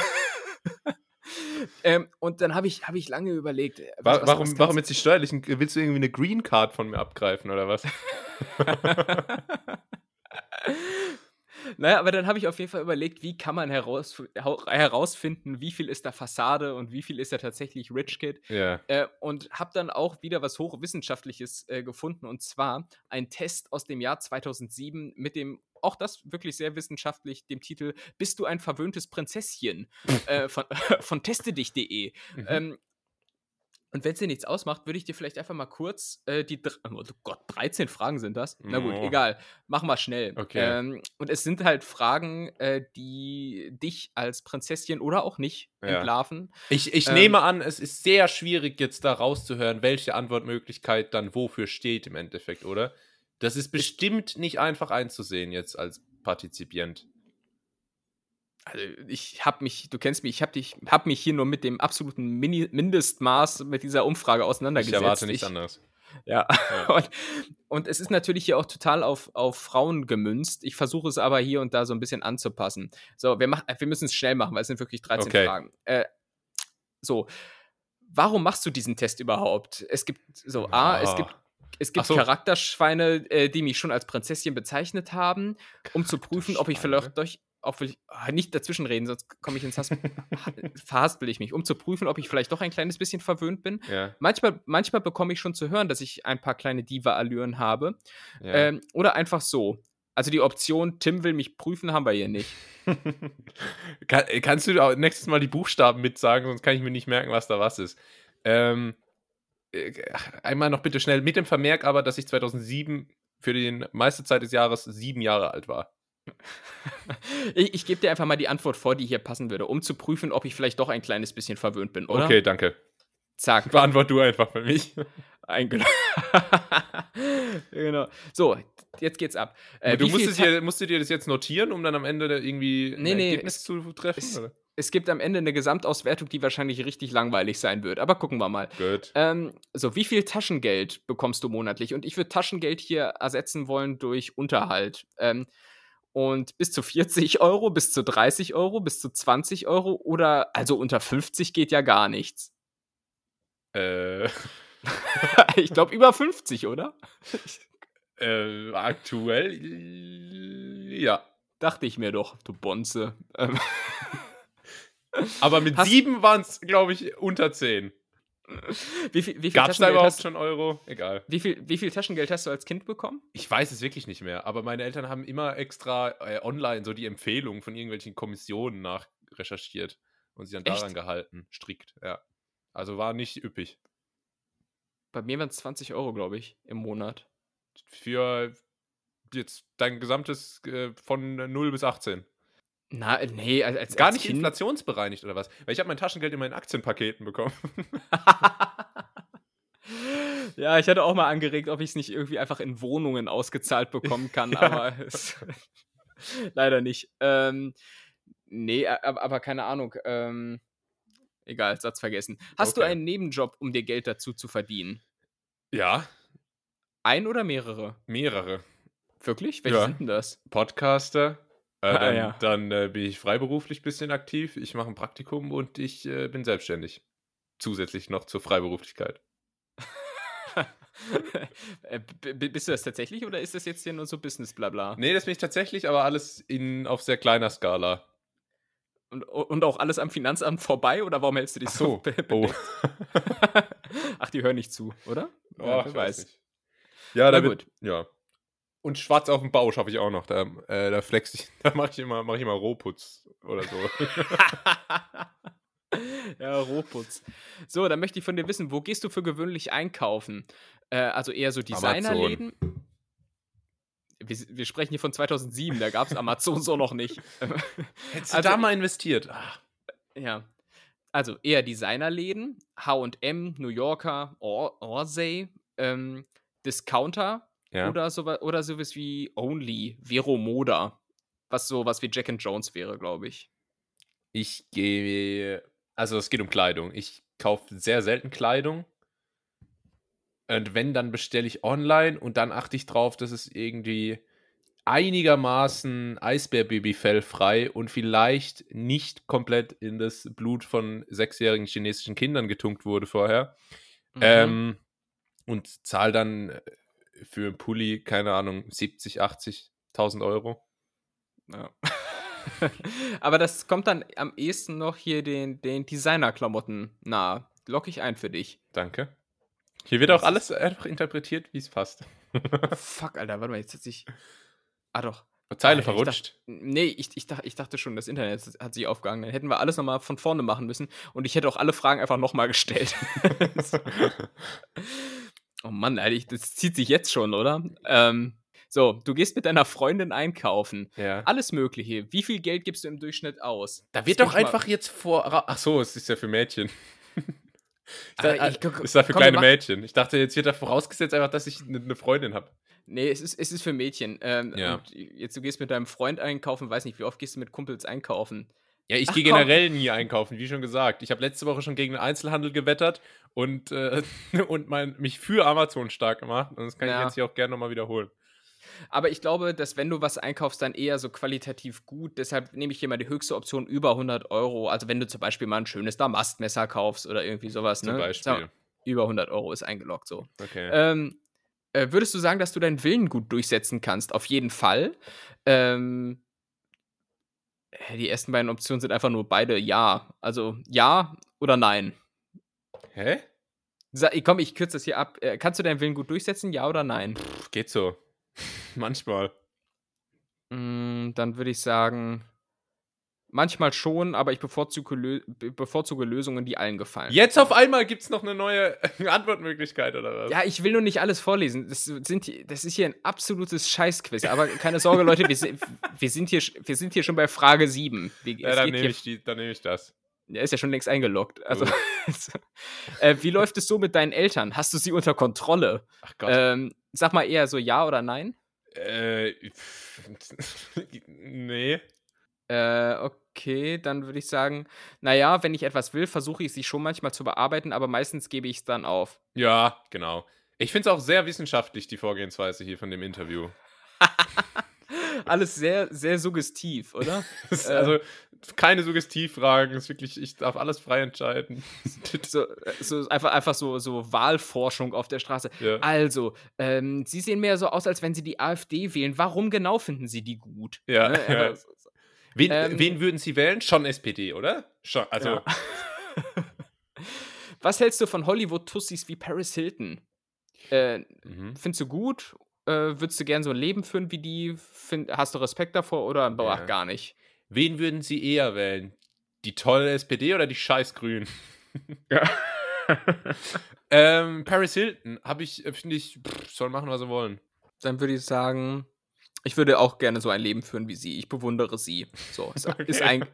ähm, und dann habe ich, hab ich lange überlegt. äh, was- Wa was- warum, was warum jetzt die steuerlichen? Willst du irgendwie eine Green Card von mir abgreifen oder was? naja, aber dann habe ich auf jeden Fall überlegt, wie kann man heraus, herausfinden, wie viel ist da Fassade und wie viel ist da tatsächlich Rich Kid. Ja. Äh, und habe dann auch wieder was Hochwissenschaftliches äh, gefunden und zwar ein Test aus dem Jahr 2007 mit dem auch das wirklich sehr wissenschaftlich dem Titel Bist du ein verwöhntes Prinzesschen äh, von, von testedich.de. Mhm. Ähm, und wenn es dir nichts ausmacht, würde ich dir vielleicht einfach mal kurz äh, die. Oh Gott, 13 Fragen sind das? Na gut, Oh. egal. Machen wir schnell. Okay. Ähm, und es sind halt Fragen, äh, die dich als Prinzesschen oder auch nicht Ja. entlarven. Ich, ich Ähm, nehme an, es ist sehr schwierig, jetzt da rauszuhören, welche Antwortmöglichkeit dann wofür steht im Endeffekt, oder? Das ist bestimmt nicht einfach einzusehen jetzt als Partizipient. Also ich habe mich, du kennst mich, ich habe dich, habe mich hier nur mit dem absoluten Mini Mindestmaß mit dieser Umfrage Ich auseinandergesetzt. erwarte nichts Ich- anderes. Ja. Ja. Und, und es ist natürlich hier auch total auf, auf Frauen gemünzt. Ich versuche es aber hier und da so ein bisschen anzupassen. So, wir, mach- wir müssen es schnell machen, weil es sind wirklich 13 Okay. Fragen. Äh, so, warum machst du diesen Test überhaupt? Es gibt so, A, es Ah. gibt es gibt so. Charakterschweine, äh, die mich schon als Prinzesschen bezeichnet haben, um zu prüfen, ob ich vielleicht durch, auch will ich, ah, nicht dazwischen reden, sonst komme ich ins Hass, verhaspel ich mich, um zu prüfen, ob ich vielleicht doch ein kleines bisschen verwöhnt bin. Ja, Manchmal, manchmal bekomme ich schon zu hören, dass ich ein paar kleine Diva-Allüren habe. ja. Ähm, oder einfach so. Also die Option, Tim will mich prüfen, haben wir hier nicht. Kann, kannst du auch nächstes Mal die Buchstaben mitsagen, sonst kann ich mir nicht merken, was da was ist. Ähm, äh, einmal noch bitte schnell mit dem Vermerk aber, dass ich 2007 für die meiste Zeit des Jahres sieben Jahre alt war. Ich ich gebe dir einfach mal die Antwort vor, die hier passen würde, um zu prüfen, ob ich vielleicht doch ein kleines bisschen verwöhnt bin, oder? Okay, danke. Zack. Beantwort du einfach für mich. Eingeloggt. genau. So, jetzt geht's ab. Äh, du musstest, dir, musst dir das jetzt notieren, um dann am Ende irgendwie nee, ein nee, Ergebnis zu treffen? Es, es gibt am Ende eine Gesamtauswertung, die wahrscheinlich richtig langweilig sein wird. Aber gucken wir mal. Gut. Ähm, so, wie viel Taschengeld bekommst du monatlich? Und ich würde Taschengeld hier ersetzen wollen durch Unterhalt. Ähm, und bis zu 40 Euro, bis zu 30 Euro, bis zu 20 Euro oder also unter 50 geht ja gar nichts. Äh. ich glaube über 50, oder? äh, aktuell ja. Dachte ich mir doch, du Bonze. Aber mit Hast sieben waren es, glaube ich, unter 10. Wie viel, wie viel Gab es da überhaupt hast, schon Euro? Egal. Wie viel, wie viel Taschengeld hast du als Kind bekommen? Ich weiß es wirklich nicht mehr, aber meine Eltern haben immer extra äh, online so die Empfehlungen von irgendwelchen Kommissionen nachrecherchiert und sich dann daran Echt? gehalten, strikt, ja. Also war nicht üppig. Bei mir waren es 20 Euro, glaube ich, im Monat. Für jetzt dein gesamtes äh, von 0 bis 18. Na, nee, als, Gar als nicht kind? inflationsbereinigt oder was? Weil ich habe mein Taschengeld immer in Aktienpaketen bekommen. ja, ich hatte auch mal angeregt, ob ich es nicht irgendwie einfach in Wohnungen ausgezahlt bekommen kann, ja. aber es, leider nicht. Ähm, nee, aber, aber, keine Ahnung. Ähm, egal, Satz vergessen. Hast okay. du einen Nebenjob, um dir Geld dazu zu verdienen? Ja. Ein oder mehrere? Mehrere. Wirklich? Welche ja. sind denn das? Podcaster, äh, Ah, dann ja. dann äh, bin ich freiberuflich ein bisschen aktiv. Ich mache ein Praktikum und ich äh, bin selbstständig. Zusätzlich noch zur Freiberuflichkeit. Äh, bist du das tatsächlich oder ist das jetzt hier nur so Business blabla? Nee, das bin ich tatsächlich, aber alles in, auf sehr kleiner Skala. Und, und auch alles am Finanzamt vorbei oder warum hältst du dich Ach so? so. Oh. Ach, die hören nicht zu, oder? Oh, ich weiß nicht. Ja, Na da wird, gut. ja. Und schwarz auf dem Bau schaffe ich auch noch. Da, äh, da flex ich, da mache ich immer, mache ich immer Rohputz oder so. ja, Rohputz. So, dann möchte ich von dir wissen, wo gehst du für gewöhnlich einkaufen? Äh, also eher so Designerläden? Wir, wir, sprechen hier von 2007, da gab es Amazon so noch nicht. Hättest du also, da mal investiert? Ach. Ja. Also eher Designerläden, H&M, New Yorker, Or Orsay, ähm, Discounter, ja. Oder, so, oder sowas wie Only, Vero Moda. Was so was wie Jack and Jones wäre, glaube ich. Ich gehe. Also es geht um Kleidung. Ich kaufe sehr selten Kleidung. Und wenn, dann bestelle ich online und dann achte ich drauf, dass es irgendwie einigermaßen Eisbärbabyfell frei und vielleicht nicht komplett in das Blut von sechsjährigen chinesischen Kindern getunkt wurde vorher. Mhm. Ähm, und zahle dann für einen Pulli, keine Ahnung, 70, 80.000 Euro. Ja. Aber das kommt dann am ehesten noch hier den, den Designer-Klamotten nahe. Lock ich ein für dich. Danke. Hier wird auch alles einfach interpretiert, wie es passt. Fuck, Alter, warte mal, jetzt hat sich. Ah, doch. Zeile Alter, verrutscht. Ich dachte, nee, ich, ich, dachte, ich dachte schon, das Internet hat sich aufgehangen. Dann hätten wir alles nochmal von vorne machen müssen und ich hätte auch alle Fragen einfach nochmal gestellt. Oh Mann, Alter, das zieht sich jetzt schon, oder? Ähm, so, du gehst mit deiner Freundin einkaufen. Ja. Alles Mögliche. Wie viel Geld gibst du im Durchschnitt aus? Da wird doch einfach jetzt vor. Ach so, es ist ja für Mädchen. Ich dachte, ah, ich, ich, ist da für komm, kleine Mädchen. Ich dachte, jetzt wird da vorausgesetzt einfach, dass ich eine ne Freundin habe. Nee, es ist, es ist für Mädchen. Ähm, ja. jetzt du gehst mit deinem Freund einkaufen, weiß nicht, wie oft gehst du mit Kumpels einkaufen? Ja, ich gehe generell nie einkaufen, wie schon gesagt. Ich habe letzte Woche schon gegen den Einzelhandel gewettert und, äh, und mein, mich für Amazon stark gemacht. Und das kann ja. ich jetzt hier auch gerne nochmal wiederholen. Aber ich glaube, dass wenn du was einkaufst, dann eher so qualitativ gut. Deshalb nehme ich hier mal die höchste Option über 100 Euro. Also wenn du zum Beispiel mal ein schönes Damastmesser kaufst oder irgendwie sowas. Zum ne? Beispiel. So, über 100 Euro ist eingeloggt so. Okay. Ähm, äh, würdest du sagen, dass du deinen Willen gut durchsetzen kannst? Auf jeden Fall. Ähm, die ersten beiden Optionen sind einfach nur beide ja. Also ja oder nein. Hä? komm, ich kürze das hier ab. Äh, kannst du deinen Willen gut durchsetzen, ja oder nein? Pff, geht so. Manchmal. Mm, dann würde ich sagen, Manchmal schon, aber ich bevorzuge, Lö bevorzuge Lösungen, die allen gefallen. Jetzt auf einmal gibt es noch eine neue Antwortmöglichkeit, oder was? Ja, ich will nur nicht alles vorlesen. Das, sind, das ist hier ein absolutes Scheißquiz. Aber keine Sorge, Leute, wir, sind, wir, sind hier, wir sind hier schon bei Frage 7. Wir, ja, dann nehme ich, nehm ich das. Er ist ja schon längst eingeloggt. Also, äh, wie läuft es so mit deinen Eltern? Hast du sie unter Kontrolle? Ach Gott. Ähm, sag mal eher so ja oder nein? Äh, nee. Äh, okay, dann würde ich sagen, naja, wenn ich etwas will, versuche ich sie schon manchmal zu bearbeiten, aber meistens gebe ich es dann auf. Ja, genau. Ich finde es auch sehr wissenschaftlich, die Vorgehensweise hier von dem Interview. alles sehr, sehr suggestiv, oder? also keine Suggestivfragen, ist wirklich, ich darf alles frei entscheiden. so, so, einfach, einfach so, so Wahlforschung auf der Straße. Ja. Also, ähm, Sie sehen mehr so aus, als wenn Sie die AfD wählen. Warum genau finden Sie die gut? Ja. Ne? ja. Wen, ähm, wen, würden Sie wählen? Schon SPD, oder? Schon, also. Ja. Was hältst du von Hollywood-Tussis wie Paris Hilton? Äh, mhm. Findest du gut? Äh, würdest du gern so ein Leben führen wie die? Find, hast du Respekt davor oder boah, ja. gar nicht? Wen würden Sie eher wählen? Die tolle SPD oder die scheiß Grün? Ja. ähm, Paris Hilton habe ich, äh, finde ich, pff, soll machen, was sie wollen. Dann würde ich sagen, ich würde auch gerne so ein Leben führen wie sie. Ich bewundere sie. So, ist, okay. ist, ein,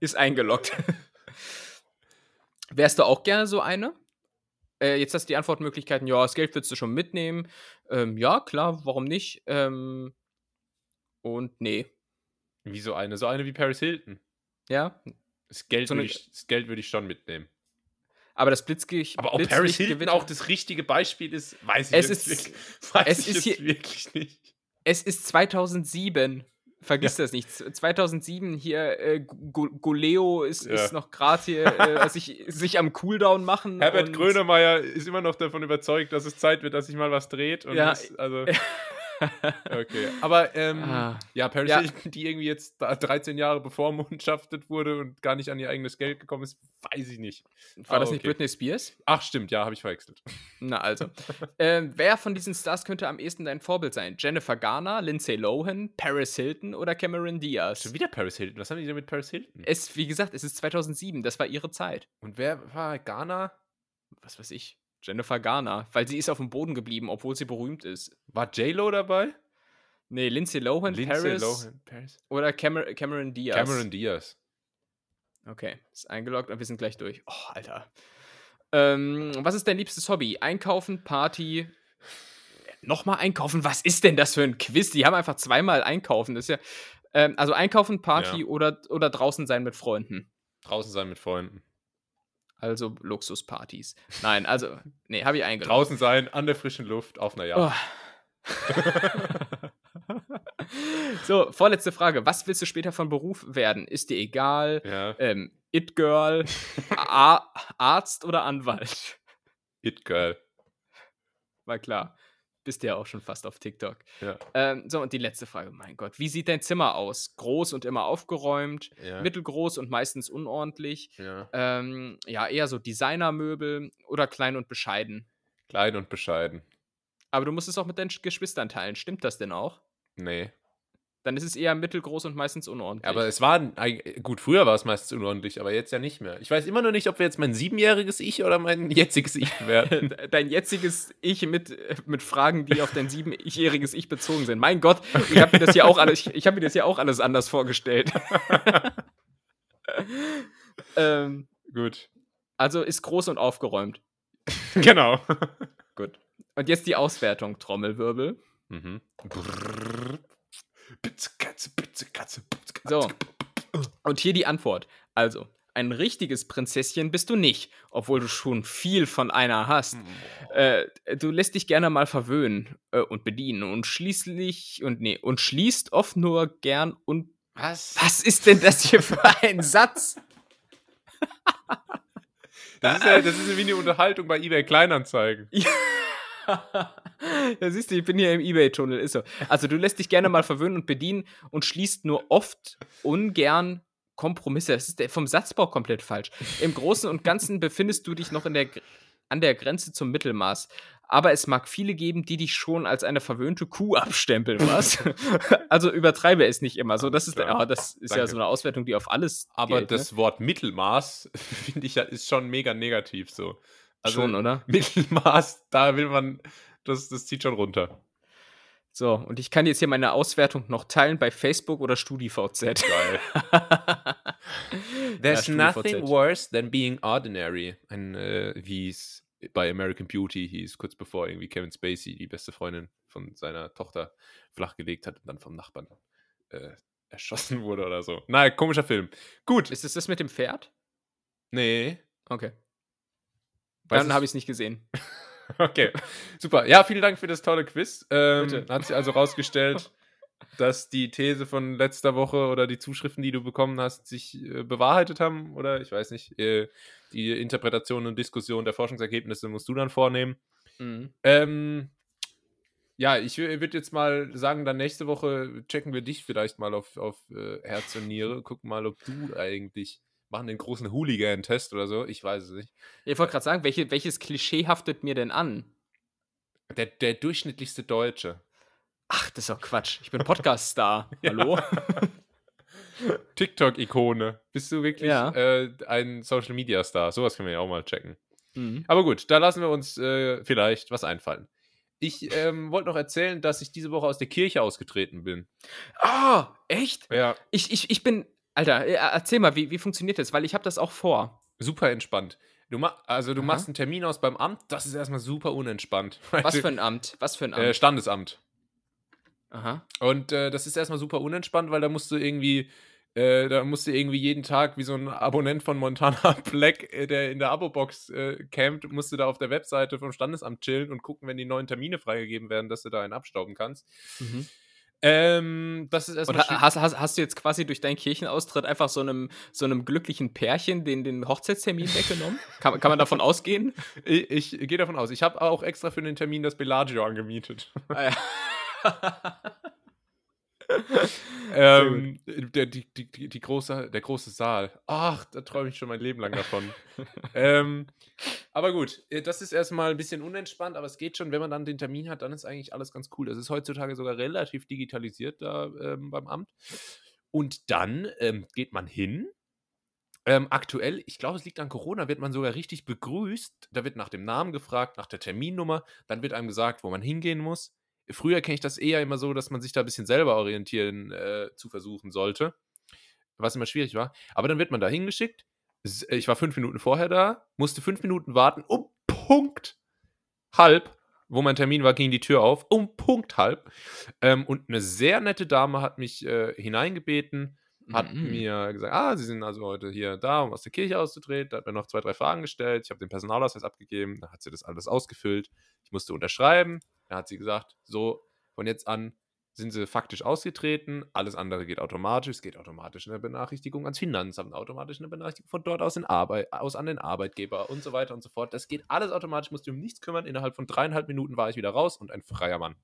ist eingeloggt. Wärst du auch gerne so eine? Äh, jetzt hast du die Antwortmöglichkeiten, ja, das Geld würdest du schon mitnehmen. Ähm, ja, klar, warum nicht? Ähm, und nee. Wie so eine? So eine wie Paris Hilton. Ja. Das Geld, so würde, ich, das Geld würde ich schon mitnehmen. Aber das Blitzlicht. Aber ob Paris Hilton auch das richtige Beispiel ist, weiß ich es jetzt, ist, wirklich, weiß es ich ist jetzt hier, wirklich nicht. Es ist 2007. Vergiss ja. das nicht. 2007 hier, äh, Goleo ist, ja. ist noch gerade hier äh, sich, sich am Cooldown machen. Herbert Grönemeyer ist immer noch davon überzeugt, dass es Zeit wird, dass sich mal was dreht. Ja. das, also okay. Aber ähm, ah. ja, Paris ja. Hilton, die irgendwie jetzt 13 Jahre bevormundschaftet wurde und gar nicht an ihr eigenes Geld gekommen ist, weiß ich nicht. War Aber das nicht Britney Spears? Ach, stimmt, ja, habe ich verwechselt. Na also. ähm, wer von diesen Stars könnte am ehesten dein Vorbild sein? Jennifer Garner, Lindsay Lohan, Paris Hilton oder Cameron Diaz? Schon wieder Paris Hilton. Was haben die denn mit Paris Hilton? Es, wie gesagt, es ist 2007. Das war ihre Zeit. Und wer war Garner? Was weiß ich. Jennifer Garner, weil sie ist auf dem Boden geblieben, obwohl sie berühmt ist. War J-Lo dabei? Nee, Lindsay Lohan, Lindsay Paris, Lohan, Paris. Oder Camer Cameron Diaz. Cameron Diaz. Okay, ist eingeloggt und wir sind gleich durch. Oh, Alter. Ähm, was ist dein liebstes Hobby? Einkaufen, Party, nochmal einkaufen? Was ist denn das für ein Quiz? Die haben einfach zweimal einkaufen. Das ist ja. Ähm, also einkaufen, Party ja. oder, oder draußen sein mit Freunden. Draußen sein mit Freunden. Also Luxuspartys. Nein, also, nee, habe ich eingeladen. Draußen sein, an der frischen Luft, auf einer Yacht. Oh. so, vorletzte Frage. Was willst du später von Beruf werden? Ist dir egal? Ja. Ähm, It-Girl, Arzt oder Anwalt? It-Girl. War klar bist ja auch schon fast auf TikTok. Ja. Ähm, so, und die letzte Frage, mein Gott. Wie sieht dein Zimmer aus? Groß und immer aufgeräumt, ja. mittelgroß und meistens unordentlich. Ja. Ähm, ja, eher so Designermöbel oder klein und bescheiden. Klein und bescheiden. Aber du musst es auch mit deinen Geschwistern teilen. Stimmt das denn auch? Nee. Dann ist es eher mittelgroß und meistens unordentlich. Aber es war, gut, früher war es meistens unordentlich, aber jetzt ja nicht mehr. Ich weiß immer noch nicht, ob wir jetzt mein siebenjähriges Ich oder mein jetziges Ich werden. dein jetziges Ich mit, mit Fragen, die auf dein siebenjähriges Ich bezogen sind. Mein Gott, ich habe mir das hier auch alles, ich, ich habe mir das hier auch alles anders vorgestellt. ähm, gut. Also ist groß und aufgeräumt. genau. gut. Und jetzt die Auswertung, Trommelwirbel. Mhm. Brrr. Bitze Katze, Bitze Katze, Bitze Katze. So. Und hier die Antwort. Also, ein richtiges Prinzesschen bist du nicht, obwohl du schon viel von einer hast. Äh, du lässt dich gerne mal verwöhnen äh, und bedienen und schließlich und nee und schließt oft nur gern und was? Was ist denn das hier für ein Satz? Das ist ja, das ist wie eine Unterhaltung bei eBay Kleinanzeigen. Ja. da siehst du, ich bin hier im Ebay-Tunnel, ist so. Also du lässt dich gerne mal verwöhnen und bedienen und schließt nur oft ungern Kompromisse. Das ist vom Satzbau komplett falsch. Im Großen und Ganzen befindest du dich noch in der, an der Grenze zum Mittelmaß. aber es mag viele geben, die dich schon als eine verwöhnte Kuh abstempeln, was? also übertreibe es nicht immer. So, das ist, ja, das ist ja so eine Auswertung, die auf alles Aber gilt, ne? das Wort Mittelmaß, finde ich, ja, ist schon mega negativ so. Also schon, oder? Mittelmaß, da will man, das, das zieht schon runter. So, und ich kann jetzt hier meine Auswertung noch teilen bei Facebook oder StudiVZ. Geil. There's Ja, nothing worse than being ordinary. Ein, äh, wie es bei American Beauty hieß, kurz bevor irgendwie Kevin Spacey, die beste Freundin von seiner Tochter, flachgelegt hat und dann vom Nachbarn äh, erschossen wurde oder so. Nein, komischer Film. Gut. Ist es das mit dem Pferd? nee. Okay. Weiß Dann habe ich es nicht gesehen. Okay, super. Ja, vielen Dank für das tolle Quiz. Ähm, Bitte. hat sich also rausgestellt, dass die These von letzter Woche oder die Zuschriften, die du bekommen hast, sich äh, bewahrheitet haben oder ich weiß nicht. Äh, die Interpretation und Diskussion der Forschungsergebnisse musst du dann vornehmen. Mhm. Ähm, ja, ich würde jetzt mal sagen, dann nächste Woche checken wir dich vielleicht mal auf, auf äh, Herz und Niere. Gucken mal, ob du eigentlich machen den großen Hooligan-Test oder so. Ich weiß es nicht. Ich wollte gerade sagen, welche, welches Klischee haftet mir denn an? Der, der durchschnittlichste Deutsche. Ach, das ist doch Quatsch. Ich bin Podcast-Star. Hallo? TikTok-Ikone. Bist du wirklich Ja. äh, ein Social-Media-Star? Sowas können wir ja auch mal checken. Mhm. Aber gut, da lassen wir uns äh, vielleicht was einfallen. Ich ähm, wollte noch erzählen, dass ich diese Woche aus der Kirche ausgetreten bin. Ah, echt? Ja, Ich, ich, ich bin. Alter, äh, erzähl mal, wie, wie funktioniert das? Weil ich habe das auch vor. super entspannt. Du ma also du Aha. machst einen Termin aus beim Amt, das ist erstmal super unentspannt. Was für ein Amt? Was für ein Amt? äh, Standesamt. Aha. Und äh, das ist erstmal super unentspannt, weil da musst du irgendwie, äh, da musst du irgendwie jeden Tag wie so ein Abonnent von Montana Black, äh, der in der Abo-Box äh, campt, musst du da auf der Webseite vom Standesamt chillen und gucken, wenn die neuen Termine freigegeben werden, dass du da einen abstauben kannst. Mhm. Ähm, das ist erstmal ha- hast, hast, hast du jetzt quasi durch deinen Kirchenaustritt einfach so einem, so einem glücklichen Pärchen den, den Hochzeitstermin weggenommen? Kann, kann man davon ausgehen? Ich, ich gehe davon aus. Ich habe auch extra für den Termin das Bellagio angemietet. Ah, ja. ähm, der, die, die, die, die große, der große Saal. Ach, da träume ich schon mein Leben lang davon. ähm, aber gut, äh, das ist erstmal ein bisschen unentspannt, aber es geht schon, wenn man dann den Termin hat, dann ist eigentlich alles ganz cool. Das ist heutzutage sogar relativ digitalisiert da ähm, beim Amt. Und dann ähm, geht man hin. Ähm, aktuell, ich glaube, es liegt an Corona, wird man sogar richtig begrüßt. Da wird nach dem Namen gefragt, nach der Terminnummer. Dann wird einem gesagt, wo man hingehen muss. Früher kenne ich das eher immer so, dass man sich da ein bisschen selber orientieren äh, zu versuchen sollte. Was immer schwierig war. Aber dann wird man da hingeschickt. S- Ich war fünf Minuten vorher da, musste fünf Minuten warten. Um Punkt halb, wo mein Termin war, ging die Tür auf. Um Punkt halb. Ähm, und eine sehr nette Dame hat mich äh, hineingebeten, hat Mhm. mir gesagt, ah, Sie sind also heute hier da, um aus der Kirche auszutreten. Hat mir noch zwei, drei Fragen gestellt. Ich habe den Personalausweis abgegeben. Dann hat sie das alles ausgefüllt. Ich musste unterschreiben. Dann hat sie gesagt, so, von jetzt an sind sie faktisch ausgetreten. Alles andere geht automatisch. Es geht automatisch eine Benachrichtigung ans Finanzamt, automatisch eine Benachrichtigung von dort aus, in Arbeit, aus an den Arbeitgeber und so weiter und so fort. Das geht alles automatisch, musst du um nichts kümmern. Innerhalb von dreieinhalb Minuten war ich wieder raus und ein freier Mann.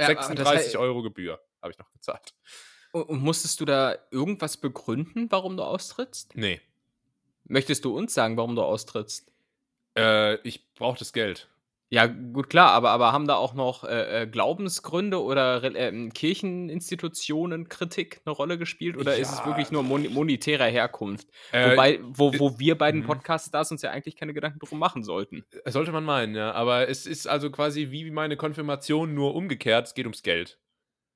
Ja, aber das 36 heißt- Euro Gebühr habe ich noch gezahlt. Und und musstest du da irgendwas begründen, warum du austrittst? Nee. Möchtest du uns sagen, warum du austrittst? Äh, ich brauche das Geld. Ja, gut, klar, aber, aber haben da auch noch äh, äh, Glaubensgründe oder äh, Kircheninstitutionen Kritik eine Rolle gespielt oder ist es Ja. wirklich nur mon monetärer Herkunft? Äh, Wobei, wo, wo wir beiden mhm. Podcast-Stars uns ja eigentlich keine Gedanken drum machen sollten. Sollte man meinen, ja. Aber es ist also quasi wie meine Konfirmation, nur umgekehrt. Es geht ums Geld.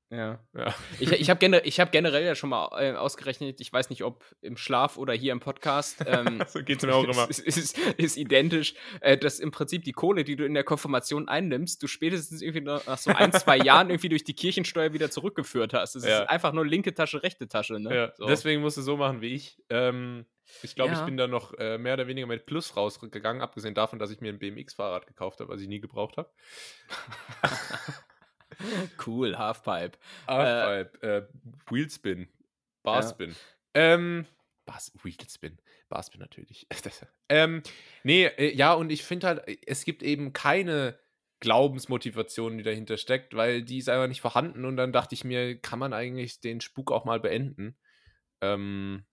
Ja. Ja. Ich, ich habe gener hab generell ja schon mal äh, ausgerechnet, ich weiß nicht, ob im Schlaf oder hier im Podcast. Ähm, so geht es mir auch immer. Ist, ist, ist identisch, äh, dass im Prinzip die Kohle, die du in der Konfirmation einnimmst, du spätestens irgendwie nach so ein, zwei Jahren irgendwie durch die Kirchensteuer wieder zurückgeführt hast. Das Ja. ist einfach nur linke Tasche, rechte Tasche. Ne? Ja, So. Deswegen musst du so machen wie ich. Ähm, ich glaube, Ja. ich bin da noch äh, mehr oder weniger mit Plus rausgegangen, abgesehen davon, dass ich mir ein BMX-Fahrrad gekauft habe, was ich nie gebraucht habe. cool, Halfpipe. Ah, äh, äh, Wheelspin. Barspin. Ähm, Bars, Wheelspin. Barspin natürlich. Ähm, nee, äh, ja, und ich finde halt, es gibt eben keine Glaubensmotivation, die dahinter steckt, weil die ist einfach nicht vorhanden und dann dachte ich mir, kann man eigentlich den Spuk auch mal beenden ähm,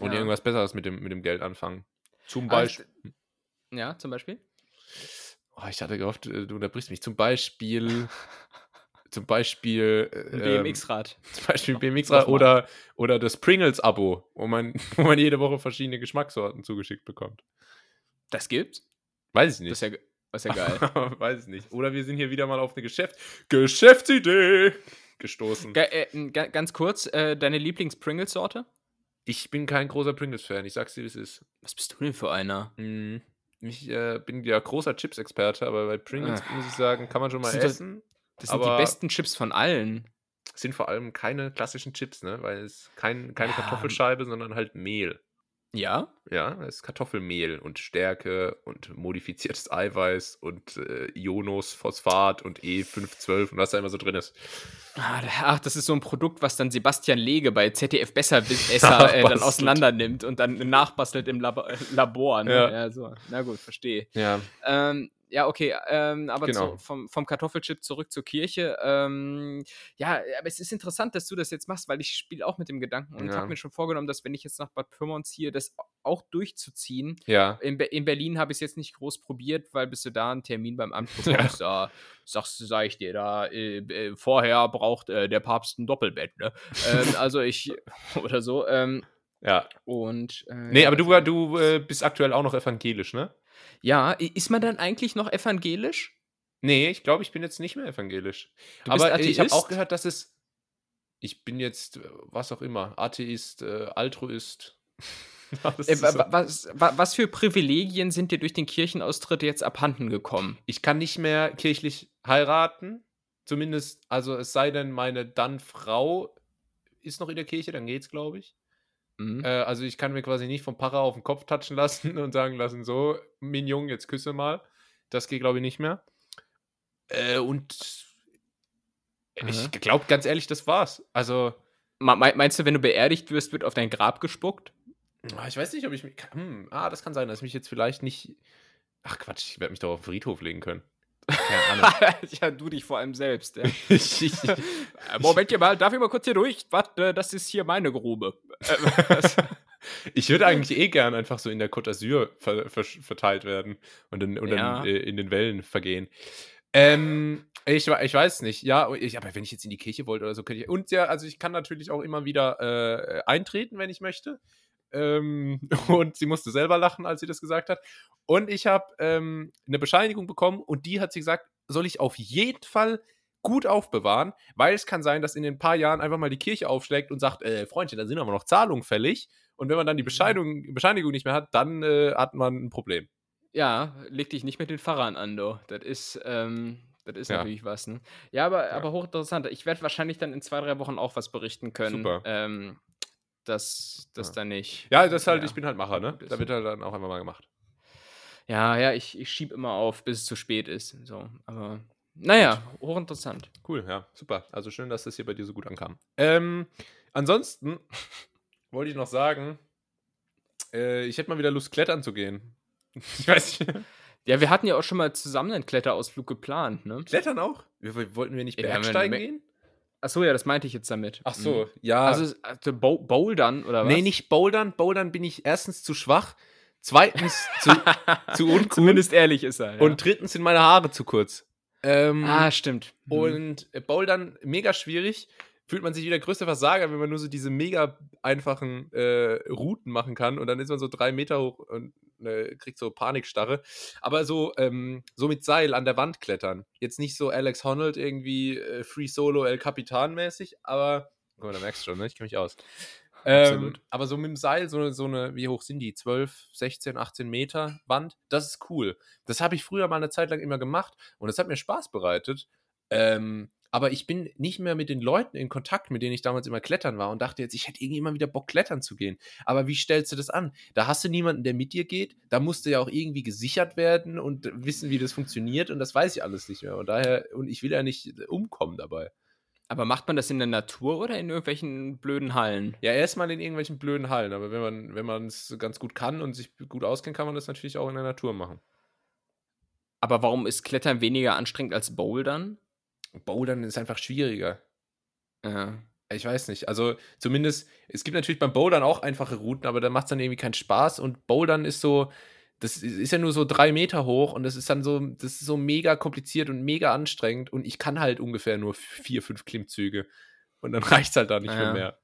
und Ja. irgendwas Besseres mit dem, mit dem Geld anfangen. Zum Beispiel. Ja, zum Beispiel? Oh, ich hatte gehofft, äh, du unterbrichst mich. Zum Beispiel zum Beispiel Ein ähm, BMX-Rad. zum Beispiel BMX-Rad oder, oder das Pringles-Abo, wo man, wo man jede Woche verschiedene Geschmackssorten zugeschickt bekommt. Das gibt's? Weiß ich Das nicht. ist ja, das ist ja geil. Weiß ich nicht. Oder wir sind hier wieder mal auf eine Geschäft Geschäftsidee gestoßen. Ge äh, ganz kurz, äh, deine Lieblings-Pringles-Sorte? Ich bin kein großer Pringles-Fan, ich sag's dir, wie es ist. Was bist du denn für einer? Mhm. Ich äh, bin ja großer Chips-Experte, aber bei Pringles Ah. muss ich sagen, kann man schon mal Das essen. Das sind die besten Chips von allen. sind vor allem keine klassischen Chips, ne? Weil es kein, keine Ja. Kartoffelscheibe, sondern halt Mehl. Ja? Ja, es ist Kartoffelmehl und Stärke und modifiziertes Eiweiß und äh, Ionos, Phosphat und E512 und was da immer so drin ist. Ah, Ach, das ist so ein Produkt, was dann Sebastian Lege bei ZDF Besserwisser äh, dann auseinander nimmt und dann nachbastelt im Labo äh, Labor. Ne? Ja. Ja. so. Na gut, verstehe. Ja. Ähm, ja, okay, ähm, aber Genau. zu, vom, vom Kartoffelchip zurück zur Kirche. Ähm, ja, aber es ist interessant, dass du das jetzt machst, weil ich spiele auch mit dem Gedanken und Ja. habe mir schon vorgenommen, dass wenn ich jetzt nach Bad Pyrmont ziehe, das auch durchzuziehen. Ja. In, Be in Berlin habe ich es jetzt nicht groß probiert, weil bis du da einen Termin beim Amt bekommst, da sagst du, sag ich dir, da äh, äh, vorher braucht äh, der Papst ein Doppelbett, ne? ähm, also ich oder so. Ähm, Ja. und äh, Nee, ja, aber du, du äh, bist aktuell auch noch evangelisch, ne? Ja, ist man dann eigentlich noch evangelisch? Nee, ich glaube, ich bin jetzt nicht mehr evangelisch. Aber äh, ich habe Atheist? auch gehört, dass es. Ich bin jetzt, äh, was auch immer, Atheist, äh, Altruist. Äh, wa- was, wa- was für Privilegien sind dir durch den Kirchenaustritt jetzt abhanden gekommen? ich kann nicht mehr kirchlich heiraten. Zumindest, also es sei denn, meine dann Frau ist noch in der Kirche, dann geht's, glaube ich. Mhm. Äh, also ich kann mir quasi nicht vom Pfarrer auf den Kopf touchen lassen und sagen lassen, so, Mignon, jetzt küsse mal. Das geht, glaube ich, nicht mehr. Äh, und Aha. ich glaube ganz ehrlich, das war's. Also, Meinst du, wenn du beerdigt wirst, wird auf dein Grab gespuckt? ah, ich weiß nicht, ob ich mich. Hm, ah, das kann sein, dass ich mich jetzt vielleicht nicht. Ach Quatsch, ich werde mich doch auf den Friedhof legen können. Keine Ahnung. ja, du dich vor allem selbst. Ja. Äh, Moment mal, darf ich mal kurz hier durch? Warte, das ist hier meine Grube. Äh, ich würde eigentlich eh gern einfach so in der Côte d'Azur ver ver verteilt werden und dann, und Ja. dann äh, in den Wellen vergehen. Ähm, ich, ich weiß nicht, ja, ich, aber wenn ich jetzt in die Kirche wollte oder so, könnte ich. Und ja, also ich kann natürlich auch immer wieder äh, eintreten, wenn ich möchte. Ähm, und sie musste selber lachen, als sie das gesagt hat. Und ich habe ähm, eine Bescheinigung bekommen und die hat sie gesagt, soll ich auf jeden Fall gut aufbewahren, weil es kann sein, dass in den paar Jahren einfach mal die Kirche aufschlägt und sagt, äh, Freundchen, da sind aber noch Zahlungen fällig. Und wenn man dann die Bescheinigung, Bescheinigung nicht mehr hat, dann äh, hat man ein Problem. ja, leg dich nicht mit den Pfarrern an, du. Das ist, ähm, das ist Ja. natürlich was. Ne? Ja, aber, Ja. aber hochinteressant. Ich werde wahrscheinlich dann in zwei, drei Wochen auch was berichten können. Super. Ähm, dass das Ja. dann nicht. Ja, das halt, Ja. ich bin halt Macher, ne? Da wird halt dann auch einfach mal gemacht. Ja, ja, ich, ich schieb immer auf, bis es zu spät ist. So, aber naja, hochinteressant. Cool, ja, super. Also schön, dass das hier bei dir so gut ankam. Ähm, ansonsten wollte ich noch sagen, äh, ich hätte mal wieder Lust, klettern zu gehen. Ich weiß nicht. Ja, wir hatten ja auch schon mal zusammen einen Kletterausflug geplant, ne? Klettern auch? Wir, wollten wir nicht Ja, wir Bergsteigen eine Me- gehen? Achso, ja, das meinte ich jetzt damit. Ach so, Mhm. ja. Also, also Bo Bouldern oder was? nee, nicht Bouldern. Bouldern bin ich erstens zu schwach, zweitens zu, zu uncool Zumindest ehrlich ist er. Ja. und drittens sind meine Haare zu kurz. Ähm, ah, stimmt. Mhm. Und äh, Bouldern mega schwierig. Fühlt man sich wie der größte Versager, wenn man nur so diese mega einfachen äh, Routen machen kann und dann ist man so drei Meter hoch und äh, kriegt so Panikstarre. Aber so, ähm, so mit Seil an der Wand klettern. Jetzt nicht so Alex Honnold irgendwie äh, Free Solo El Capitan mäßig, aber guck mal, da merkst du schon, ne? ich kenne mich aus. Ähm, aber so mit dem Seil, so, so eine, wie hoch sind die? 12, 16, 18 Meter Wand, das ist cool. Das habe ich früher mal eine Zeit lang immer gemacht und das hat mir Spaß bereitet. Ähm, aber ich bin nicht mehr mit den Leuten in Kontakt, mit denen ich damals immer klettern war und dachte jetzt, ich hätte irgendwie immer wieder Bock, klettern zu gehen. Aber wie stellst du das an? Da hast du niemanden, der mit dir geht. Da musst du ja auch irgendwie gesichert werden und wissen, wie das funktioniert. Und das weiß ich alles nicht mehr. Und daher, und ich will ja nicht umkommen dabei. Aber macht man das in der Natur oder in irgendwelchen blöden Hallen? Ja, erstmal in irgendwelchen blöden Hallen. Aber wenn man, wenn man es ganz gut kann und sich gut auskennt, kann man das natürlich auch in der Natur machen. Aber warum ist Klettern weniger anstrengend als Bouldern? Bouldern ist einfach schwieriger. Ja. Ich weiß nicht. Also zumindest, es gibt natürlich beim Bouldern auch einfache Routen, aber da macht es dann irgendwie keinen Spaß. Und Bouldern ist so, das ist ja nur so drei Meter hoch und das ist dann so, das ist so mega kompliziert und mega anstrengend und ich kann halt ungefähr nur vier, fünf Klimmzüge und dann reicht es halt da nicht ja. mehr.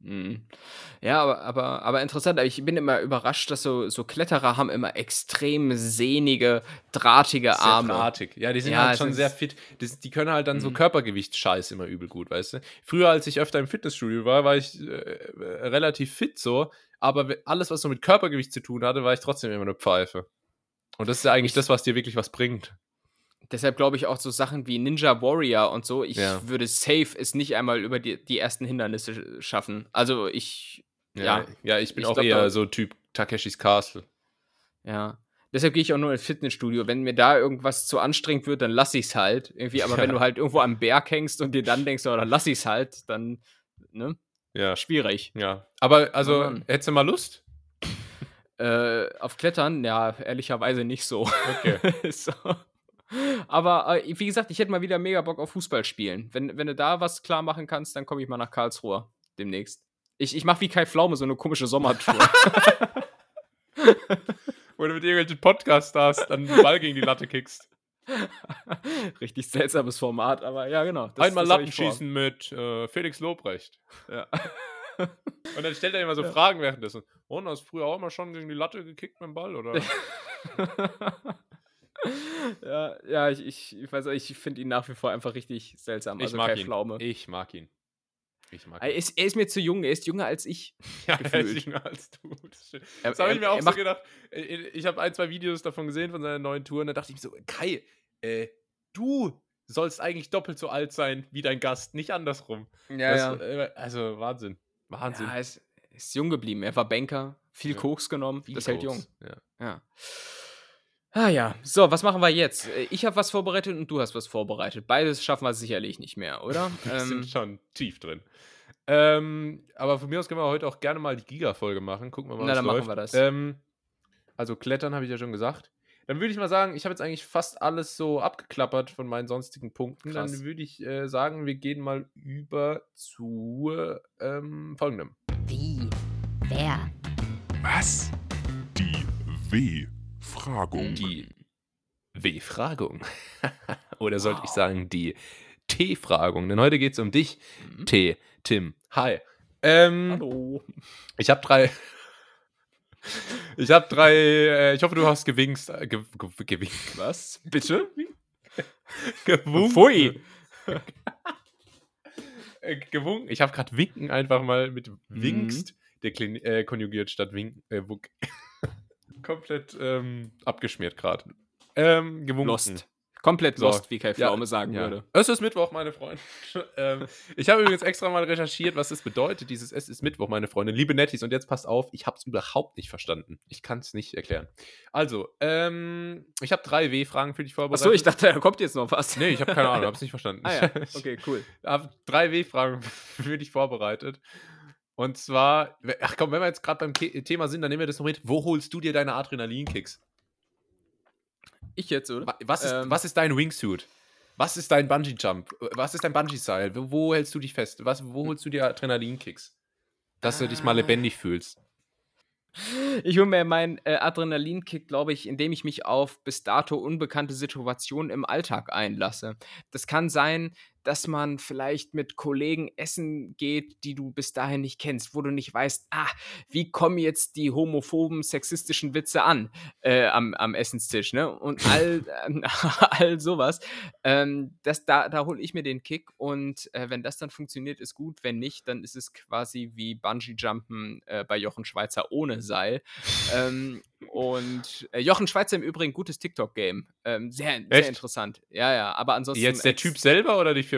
Mhm. Ja, aber, aber, aber interessant. Ich bin immer überrascht, dass so, so Kletterer haben immer extrem sehnige, drahtige sehr Arme. Drahtig. Ja, die sind ja, halt schon sehr fit. Das, die können halt dann so mhm. Körpergewichtsscheiß immer übel gut, weißt du? Früher, als ich öfter im Fitnessstudio war, war ich äh, relativ fit so, aber alles, was so mit Körpergewicht zu tun hatte, war ich trotzdem immer eine Pfeife. Und das ist ja eigentlich ich, das, was dir wirklich was bringt. Deshalb glaube ich auch so Sachen wie Ninja Warrior und so. Ich ja. würde safe es nicht einmal über die, die ersten Hindernisse schaffen. Also ich. Ja, ja, ja ich bin ich auch glaub, eher so Typ Takeshis Castle. Ja. Deshalb gehe ich auch nur ins Fitnessstudio. Wenn mir da irgendwas zu anstrengend wird, dann lasse ich es halt. Irgendwie, aber ja. wenn du halt irgendwo am Berg hängst und dir dann denkst, oh, dann lass ich es halt, dann, ne? Ja. Schwierig. Ja. Aber also, oh hättest du mal Lust? Äh, auf Klettern, ja, ehrlicherweise nicht so. Okay. so. Aber äh, wie gesagt, ich hätte mal wieder mega Bock auf Fußball spielen. Wenn, wenn du da was klar machen kannst, dann komme ich mal nach Karlsruhe demnächst. Ich, ich mache wie Kai Pflaume so eine komische Sommertour. Wo du mit irgendwelchen Podcasts dann den Ball gegen die Latte kickst. Richtig seltsames Format, aber ja, genau. Das, Einmal das Lattenschießen mit äh, Felix Lobrecht. Ja. Und dann stellt er immer so ja. Fragen währenddessen. Und hast früher auch mal schon gegen die Latte gekickt mit dem Ball, oder? Ja, ja, ich, ich, ich weiß ich finde ihn nach wie vor einfach richtig seltsam. Ich also mag ihn. Pflaume. Ich mag ihn. Ich mag ihn. Er ist, er ist, mir zu jung, er ist jünger als ich. Ja, gefühlt. er ist jünger als du. Das, das habe ich mir auch so gedacht. Ich habe ein, zwei Videos davon gesehen von seiner neuen Tour und da dachte ich mir so, Kai, äh, du sollst eigentlich doppelt so alt sein wie dein Gast, nicht andersrum. Ja, das, ja. Äh, also Wahnsinn. Wahnsinn. Ja, er ist, ist, jung geblieben. Er war Banker, viel ja. Koks genommen, viel das Koks. hält jung. Ja. ja. Ah ja, so, was machen wir jetzt? Äh, ich habe was vorbereitet und du hast was vorbereitet. Beides schaffen wir sicherlich nicht mehr, oder? wir ähm, sind schon tief drin. Ähm, aber von mir aus können wir heute auch gerne mal die Giga-Folge machen. Gucken wir mal, Na, dann läuft. machen wir das. Ähm, also Klettern habe ich ja schon gesagt. Dann würde ich mal sagen, ich habe jetzt eigentlich fast alles so abgeklappert von meinen sonstigen Punkten. Krass. Dann würde ich äh, sagen, wir gehen mal über zu ähm, folgendem. Wie? Wer? Was? Die W. Fragung. Die W-Fragung. Oder sollte wow. ich sagen, die T-Fragung. Denn heute geht es um dich, mhm. T. Tim. Hi. Ähm, Hallo. Ich habe drei. Ich habe drei. Äh, ich hoffe, du hast gewinkt. Äh, ge, ge, gewinkt. Was? Bitte? Gewunken. Pfui. Äh, gewunken. Ich habe gerade winken einfach mal mit mhm. winkst mhm. äh, konjugiert statt winken. Äh, komplett ähm, abgeschmiert gerade. Ähm, gewunken. Lost. Komplett so. lost, wie Kai Pflaume ja, sagen ja. würde. Es ist Mittwoch, meine Freunde. ähm, ich habe übrigens extra mal recherchiert, was das bedeutet, dieses Es ist Mittwoch, meine Freunde. Liebe Nettis, und jetzt passt auf, ich habe es überhaupt nicht verstanden. Ich kann es nicht erklären. Also, ähm, ich habe drei W-Fragen für dich vorbereitet. Achso, ich dachte, da kommt jetzt noch was. Nee, ich habe keine Ahnung, habe es nicht verstanden. ah, ja. Okay, cool. Ich habe drei W-Fragen für dich vorbereitet. Und zwar, ach komm, wenn wir jetzt gerade beim Thema sind, dann nehmen wir das noch mit. Wo holst du dir deine Adrenalinkicks? Ich jetzt, oder? Was ist, ähm, was ist dein Wingsuit? Was ist dein Bungee-Jump? Was ist dein Bungee-Seil? Wo, wo, hältst du dich fest? Was, wo holst du dir Adrenalinkicks? Dass du dich mal lebendig fühlst. Ich hole mir meinen äh, Adrenalinkick, glaube ich, indem ich mich auf bis dato unbekannte Situationen im Alltag einlasse. Das kann sein, dass man vielleicht mit Kollegen essen geht, die du bis dahin nicht kennst, wo du nicht weißt, ah, wie kommen jetzt die homophoben, sexistischen Witze an äh, am, am Essenstisch, ne? Und all, all sowas. Ähm, das, da da hole ich mir den Kick und äh, wenn das dann funktioniert, ist gut. Wenn nicht, dann ist es quasi wie Bungee-Jumpen äh, bei Jochen Schweizer ohne Seil. ähm, und äh, Jochen Schweizer im Übrigen gutes TikTok-Game. Ähm, sehr, sehr interessant. Ja, ja, aber ansonsten. Jetzt der Typ selber oder die Firma?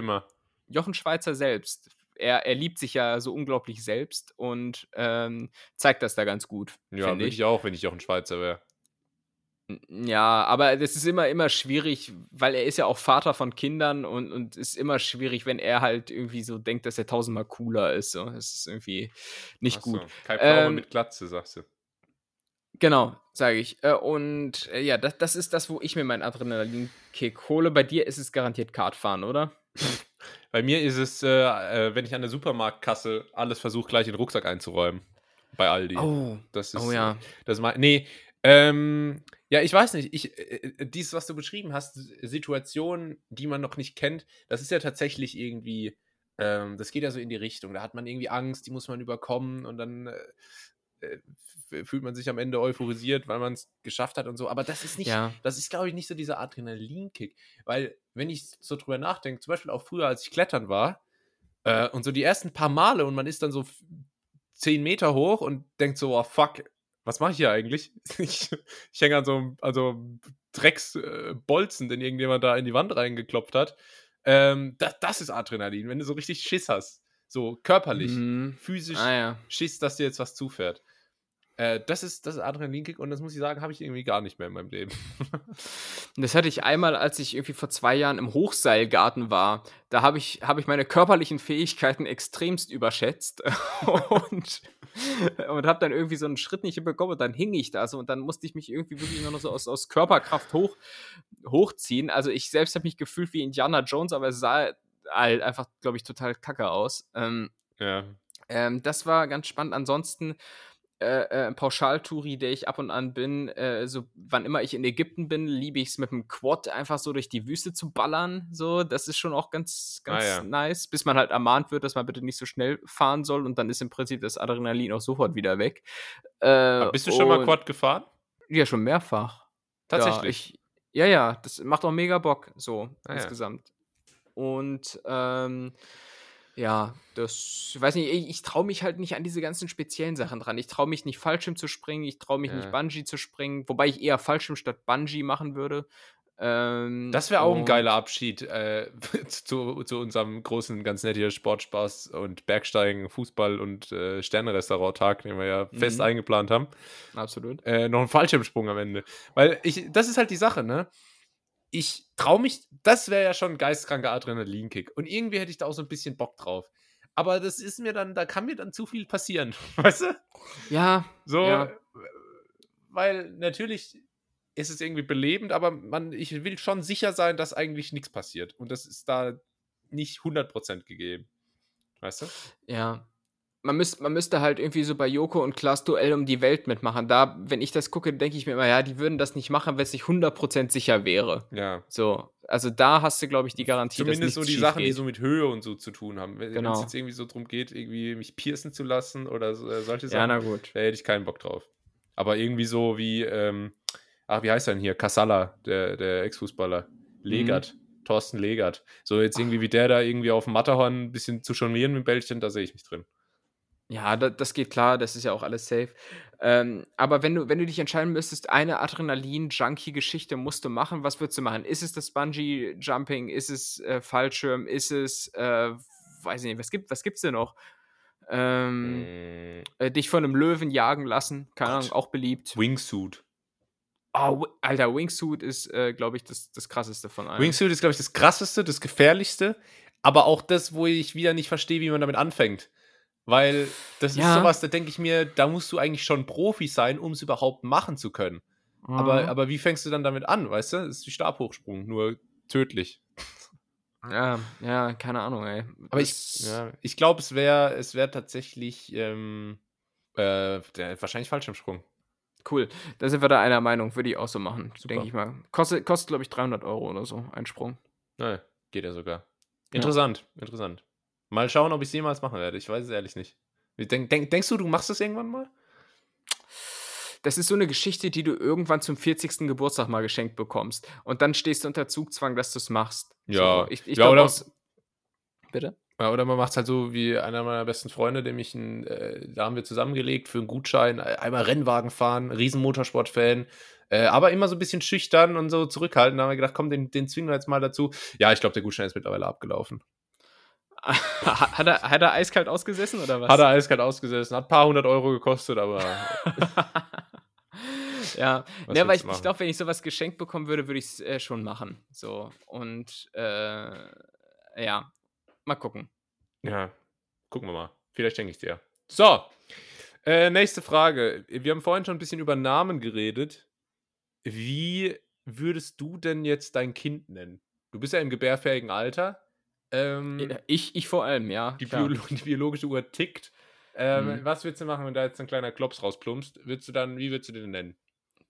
Jochen Schweizer selbst. Er, er liebt sich ja so unglaublich selbst und ähm, zeigt das da ganz gut. Ja, würde ich. ich auch, wenn ich Jochen Schweizer wäre. Ja, aber das ist immer, immer schwierig, weil er ist ja auch Vater von Kindern und, und ist immer schwierig, wenn er halt irgendwie so denkt, dass er tausendmal cooler ist. So. Das ist irgendwie nicht Ach gut. So. Kai Pflaume ähm, mit Glatze, sagst du. Genau, sage ich. Äh, und äh, ja, das, das ist das, wo ich mir meinen Adrenalinkick hole. Bei dir ist es garantiert Kartfahren, oder? Bei mir ist es, äh, wenn ich an der Supermarktkasse alles versuche, gleich in den Rucksack einzuräumen. Bei Aldi. Oh, das ist, oh ja. Das mein, nee, Ähm, ja, ich weiß nicht. Ich, äh, äh, dies, was du beschrieben hast, Situationen, die man noch nicht kennt, das ist ja tatsächlich irgendwie, ähm, das geht ja so in die Richtung. Da hat man irgendwie Angst, die muss man überkommen und dann äh, äh fühlt man sich am Ende euphorisiert, weil man es geschafft hat und so. Aber das ist nicht, Ja. das ist, glaube ich, nicht so dieser Adrenalinkick. Weil, wenn ich so drüber nachdenke, zum Beispiel auch früher, als ich klettern war, äh, und so die ersten paar Male und man ist dann so 10 Meter hoch und denkt so, oh fuck, was mache ich hier eigentlich? Ich, ich hänge an so einem also Drecksbolzen, äh, Bolzen, den irgendjemand da in die Wand reingeklopft hat. Ähm, das, das ist Adrenalin, wenn du so richtig Schiss hast. So körperlich, Mhm. physisch Ah ja. Schiss, dass dir jetzt was zufährt. Äh, das ist das ist Adrenalinkick und das muss ich sagen, habe ich irgendwie gar nicht mehr in meinem Leben. Das hatte ich einmal, als ich irgendwie vor zwei Jahren im Hochseilgarten war. Da habe ich, habe ich meine körperlichen Fähigkeiten extremst überschätzt und, und habe dann irgendwie so einen Schritt nicht bekommen und dann hing ich da so und dann musste ich mich irgendwie wirklich nur noch so aus, aus Körperkraft hoch, hochziehen. Also ich selbst habe mich gefühlt wie Indiana Jones, aber es sah halt einfach, glaube ich, total kacke aus. Ähm, ja. ähm, das war ganz spannend. Ansonsten äh, äh, Pauschaltouri, der ich ab und an bin, äh, so wann immer ich in Ägypten bin, liebe ich es mit dem Quad einfach so durch die Wüste zu ballern. So, das ist schon auch ganz, Ah, ganz ja. nice, bis man halt ermahnt wird, dass man bitte nicht so schnell fahren soll und dann ist im Prinzip das Adrenalin auch sofort wieder weg. Äh, Bist du schon mal Quad gefahren? Ja, schon mehrfach. Tatsächlich. Ja, ich, ja, ja, das macht auch mega Bock, so Ah, ja. insgesamt. Und ähm, ja, das, ich weiß nicht, ich, ich traue mich halt nicht an diese ganzen speziellen Sachen dran. Ich traue mich nicht Fallschirm zu springen, ich traue mich Ja. nicht Bungee zu springen, wobei ich eher Fallschirm statt Bungee machen würde. Ähm, Das wäre auch ein geiler Abschied äh, zu, zu unserem großen, ganz netten hier Sportspaß und Bergsteigen, Fußball und äh, Sterne-Restaurant-Tag, den wir ja fest Mhm. eingeplant haben. Absolut. äh, noch ein Fallschirmsprung am Ende. Weil ich, das ist halt die Sache, ne? Ich traue mich, das wäre ja schon ein geistkranker Adrenalinkick. Und irgendwie hätte ich da auch so ein bisschen Bock drauf. Aber das ist mir dann, da kann mir dann zu viel passieren. Weißt du? Ja, So, Ja. äh, weil natürlich ist es irgendwie belebend, aber man, ich will schon sicher sein, dass eigentlich nichts passiert. Und das ist da nicht 100% gegeben. Weißt du? ja. Man, müsst, man müsste halt irgendwie so bei Joko und Klaas Duell um die Welt mitmachen. Da, wenn ich das gucke, denke ich mir immer, ja, die würden das nicht machen, wenn es nicht 100% sicher wäre. Ja. So, also da hast du, glaube ich, die Garantie, Zumindest dass so die Sachen, die geht. so mit Höhe und so zu tun haben. Wenn es Genau. jetzt irgendwie so darum geht, irgendwie mich piercen zu lassen oder so, äh, solche Ja, Sachen, na gut. da hätte ich keinen Bock drauf. Aber irgendwie so wie, ähm, ach, wie heißt er denn hier? Kassala, der, der Ex-Fußballer. Legert. Thorsten Legert. So jetzt irgendwie wie der da irgendwie auf dem Matterhorn ein bisschen zu jonglieren mit dem Bällchen, da sehe ich mich drin. Ja, da, das geht klar, das ist ja auch alles safe. Ähm, aber wenn du, wenn du dich entscheiden müsstest, eine Adrenalin-Junkie-Geschichte musst du machen, was würdest du machen? Ist es das Bungee-Jumping? Ist es äh, Fallschirm? Ist es, äh, weiß ich nicht, was gibt was gibt's denn noch? Ähm, Mm, äh, dich von einem Löwen jagen lassen, keine Gott. Ahnung, auch beliebt. Wingsuit. Oh, Alter, Wingsuit ist, äh, glaube ich, das, das krasseste von allen. Wingsuit ist, glaube ich, das krasseste, das gefährlichste, aber auch das, wo ich wieder nicht verstehe, wie man damit anfängt. Weil das ist Ja. sowas, da denke ich mir, da musst du eigentlich schon Profi sein, um es überhaupt machen zu können. Aber, Mhm. aber wie fängst du dann damit an, weißt du? Das ist wie Stabhochsprung, nur tödlich. ja, ja, keine Ahnung, ey. Aber Das- ich, ja, ich glaube, es wäre es wär tatsächlich ähm, äh, der, wahrscheinlich Fallschirmsprung. Cool, da sind wir da einer Meinung, würde ich auch so machen, denke ich mal. Kostet, kostet glaube ich, 300 Euro oder so, ein Sprung. Naja, geht ja sogar. Interessant, interessant. Mal schauen, ob ich es jemals machen werde. Ich weiß es ehrlich nicht. Denk, denk, denkst du, du machst das irgendwann mal? Das ist so eine Geschichte, die du irgendwann zum 40. Geburtstag mal geschenkt bekommst. Und dann stehst du unter Zugzwang, dass du es machst. Ja. So, ich, ich Ja, glaub, oder- aus- Bitte? Ja, oder man macht es halt so wie einer meiner besten Freunde, dem ich ein, äh, da haben wir zusammengelegt für einen Gutschein, äh, einmal Rennwagen fahren, riesen Motorsport-Fan, äh, aber immer so ein bisschen schüchtern und so zurückhaltend. Da haben wir gedacht, komm, den, den zwingen wir jetzt mal dazu. Ja, ich glaube, der Gutschein ist mittlerweile abgelaufen. hat, er, hat er eiskalt ausgesessen oder was? Hat er eiskalt ausgesessen, hat ein paar hundert Euro gekostet, aber ja, ne, aber willst ich, ich glaube, wenn ich sowas geschenkt bekommen würde, würde ich es äh, schon machen. So. Und äh, ja, mal gucken. ja, gucken wir mal. Vielleicht schenke ich dir. So, äh, nächste Frage. Wir haben vorhin schon ein bisschen über Namen geredet. Wie würdest du denn jetzt dein Kind nennen? Du bist ja im gebärfähigen Alter. Ähm, Ich, ich vor allem, ja. die. Biolo die biologische Uhr tickt. Ähm, Mhm. Was würdest du machen, wenn da jetzt ein kleiner Klops rausplumpst? Würdest du dann, wie würdest du den nennen?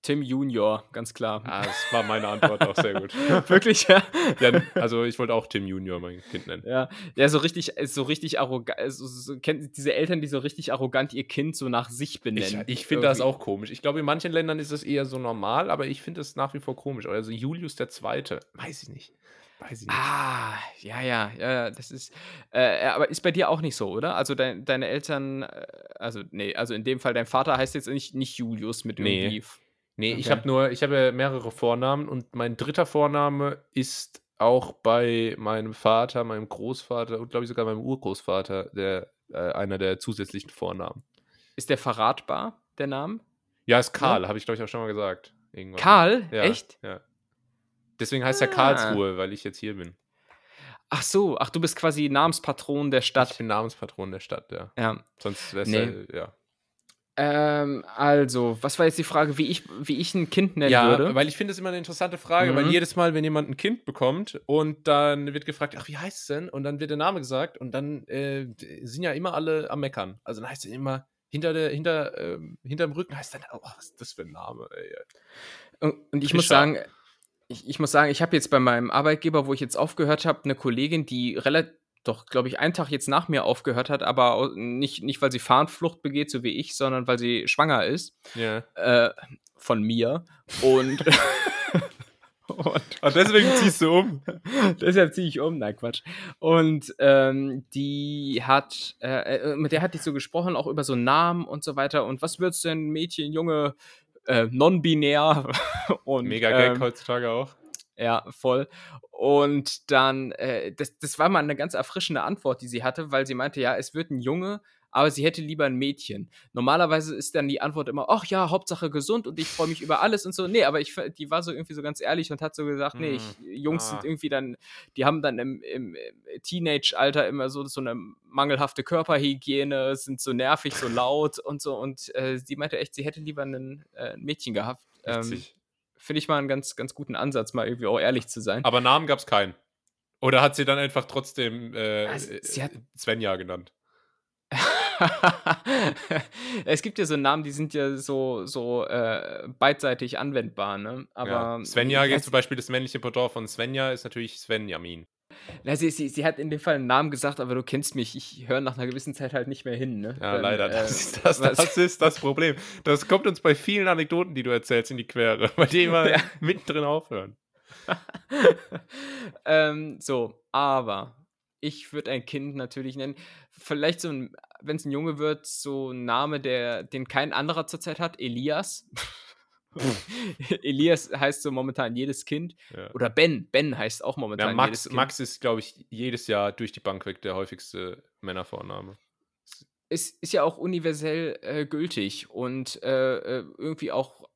Tim Junior, ganz klar. Ah, das war meine Antwort auch sehr gut. Wirklich, ja. Ja, also ich wollte auch Tim Junior mein Kind nennen. Ja, ja, so richtig, so richtig arrogant, so, so, kennt diese Eltern, die so richtig arrogant ihr Kind so nach sich Ich, benennen. ich finde das auch komisch. Ich glaube, in manchen Ländern ist das eher so normal, aber ich finde es nach wie vor komisch. Also Julius der Zweite, weiß ich nicht. Weiß ich nicht. Ah, ja, ja, ja, ja, das ist, äh, aber ist bei dir auch nicht so, oder? Also dein, deine Eltern, äh, also, nee, also in dem Fall dein Vater heißt jetzt nicht, nicht Julius mit Nee. irgendwie. Nee, ich Okay. habe nur, ich habe mehrere Vornamen und mein dritter Vorname ist auch bei meinem Vater, meinem Großvater und glaube ich sogar meinem Urgroßvater der, äh, einer der zusätzlichen Vornamen. Ist der verratbar, der Name? Ja, ist Karl, habe ich glaube ich auch schon mal gesagt. Irgendwann. Karl? Ja, Echt? Ja. Deswegen heißt er Ah. Karlsruhe, weil ich jetzt hier bin. Ach so, ach, du bist quasi Namenspatron der Ich Stadt. bin Namenspatron der Stadt, ja. Ja. Sonst wäre es Nee. ja. Ähm, also, was war jetzt die Frage, wie ich, wie ich ein Kind nennen Ja, würde? weil ich finde es immer eine interessante Frage, weil Mhm. jedes Mal, wenn jemand ein Kind bekommt und dann wird gefragt, ach, wie heißt es denn? Und dann wird der Name gesagt und dann äh, sind ja immer alle am Meckern. Also dann heißt es immer, hinter der, hinter, ähm, hinterm Rücken heißt dann, oh, was ist das für ein Name, ey. Und, und ich muss Fischer. sagen, ich, ich muss sagen, ich habe jetzt bei meinem Arbeitgeber, wo ich jetzt aufgehört habe, eine Kollegin, die relativ, doch, glaube ich, einen Tag jetzt nach mir aufgehört hat, aber nicht, nicht, weil sie Fahnenflucht begeht, so wie ich, sondern weil sie schwanger ist. Ja. Äh, von mir. Und, und Und deswegen ziehst du um. deshalb ziehe ich um. Nein, Quatsch. Und ähm, die hat, äh, äh, mit der hatte ich so gesprochen, auch über so Namen und so weiter. Und was wird's denn, Mädchen, Junge, äh, non-binär? und, Mega Gag ähm, heutzutage auch. ja, voll. Und dann, äh, das, das war mal eine ganz erfrischende Antwort, die sie hatte, weil sie meinte, ja, es wird ein Junge, aber sie hätte lieber ein Mädchen. Normalerweise ist dann die Antwort immer, ach ja, Hauptsache gesund und ich freue mich über alles und so. Nee, aber ich, die war so irgendwie so ganz ehrlich und hat so gesagt, nee, ich, Jungs ah. sind irgendwie dann, die haben dann im, im, Teenage-Alter immer so, so eine mangelhafte Körperhygiene, sind so nervig, so laut und so. Und äh, sie meinte echt, sie hätte lieber äh, ein Mädchen gehabt. Ähm. Finde ich mal einen ganz, ganz guten Ansatz, mal irgendwie auch ehrlich zu sein. Aber Namen gab es keinen. Oder hat sie dann einfach trotzdem äh, hat- Svenja genannt? Es gibt ja so Namen, die sind ja so, so äh, beidseitig anwendbar, ne? Aber ja. Svenja, ja, jetzt zum Beispiel das männliche Pendant von Svenja ist natürlich Svenjamin. na, sie, sie, sie hat in dem Fall einen Namen gesagt, aber du kennst mich, ich höre nach einer gewissen Zeit halt nicht mehr hin, ne? Ja, Dann, leider. äh, Das, ist das, das ist das Problem. Das kommt uns bei vielen Anekdoten, die du erzählst, in die Quere, weil die immer Ja. mittendrin aufhören. ähm, so, aber ich würde ein Kind natürlich nennen. Vielleicht so ein, wenn es ein Junge wird, so ein Name, der, den kein anderer zurzeit hat, Elias. Elias heißt so momentan jedes Kind. Ja. Oder Ben. Ben heißt auch momentan Ja, Max, jedes Kind. Max ist, glaube ich, jedes Jahr durch die Bank weg der häufigste Männervorname. ist, ist ja auch universell äh, gültig und äh, äh, irgendwie auch,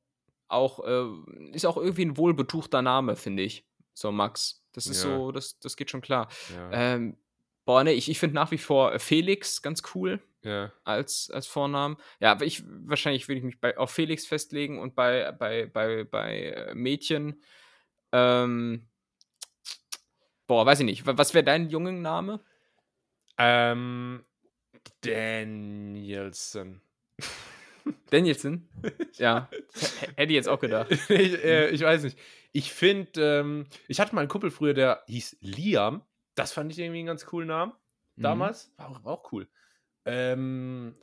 auch äh, ist auch irgendwie ein wohlbetuchter Name, finde ich. So Max. Das ist Ja. so, das, das geht schon klar. Ja. Ähm, boah, ne, ich, ich finde nach wie vor äh, Felix ganz cool ja. als, als Vornamen. Ja, aber ich wahrscheinlich würde ich mich bei, auf Felix festlegen und bei, bei, bei, bei äh, Mädchen. Ähm, boah, weiß ich nicht. Wa- Was wäre dein Jungenname? Ähm, Danielson. Danielson? ja, hätte ich jetzt auch gedacht. ich, äh, ich weiß nicht. Ich finde, ähm, ich hatte mal einen Kumpel früher, der hieß Liam. Das fand ich irgendwie einen ganz coolen Namen. Mhm. Damals. War auch, war auch cool. Ähm,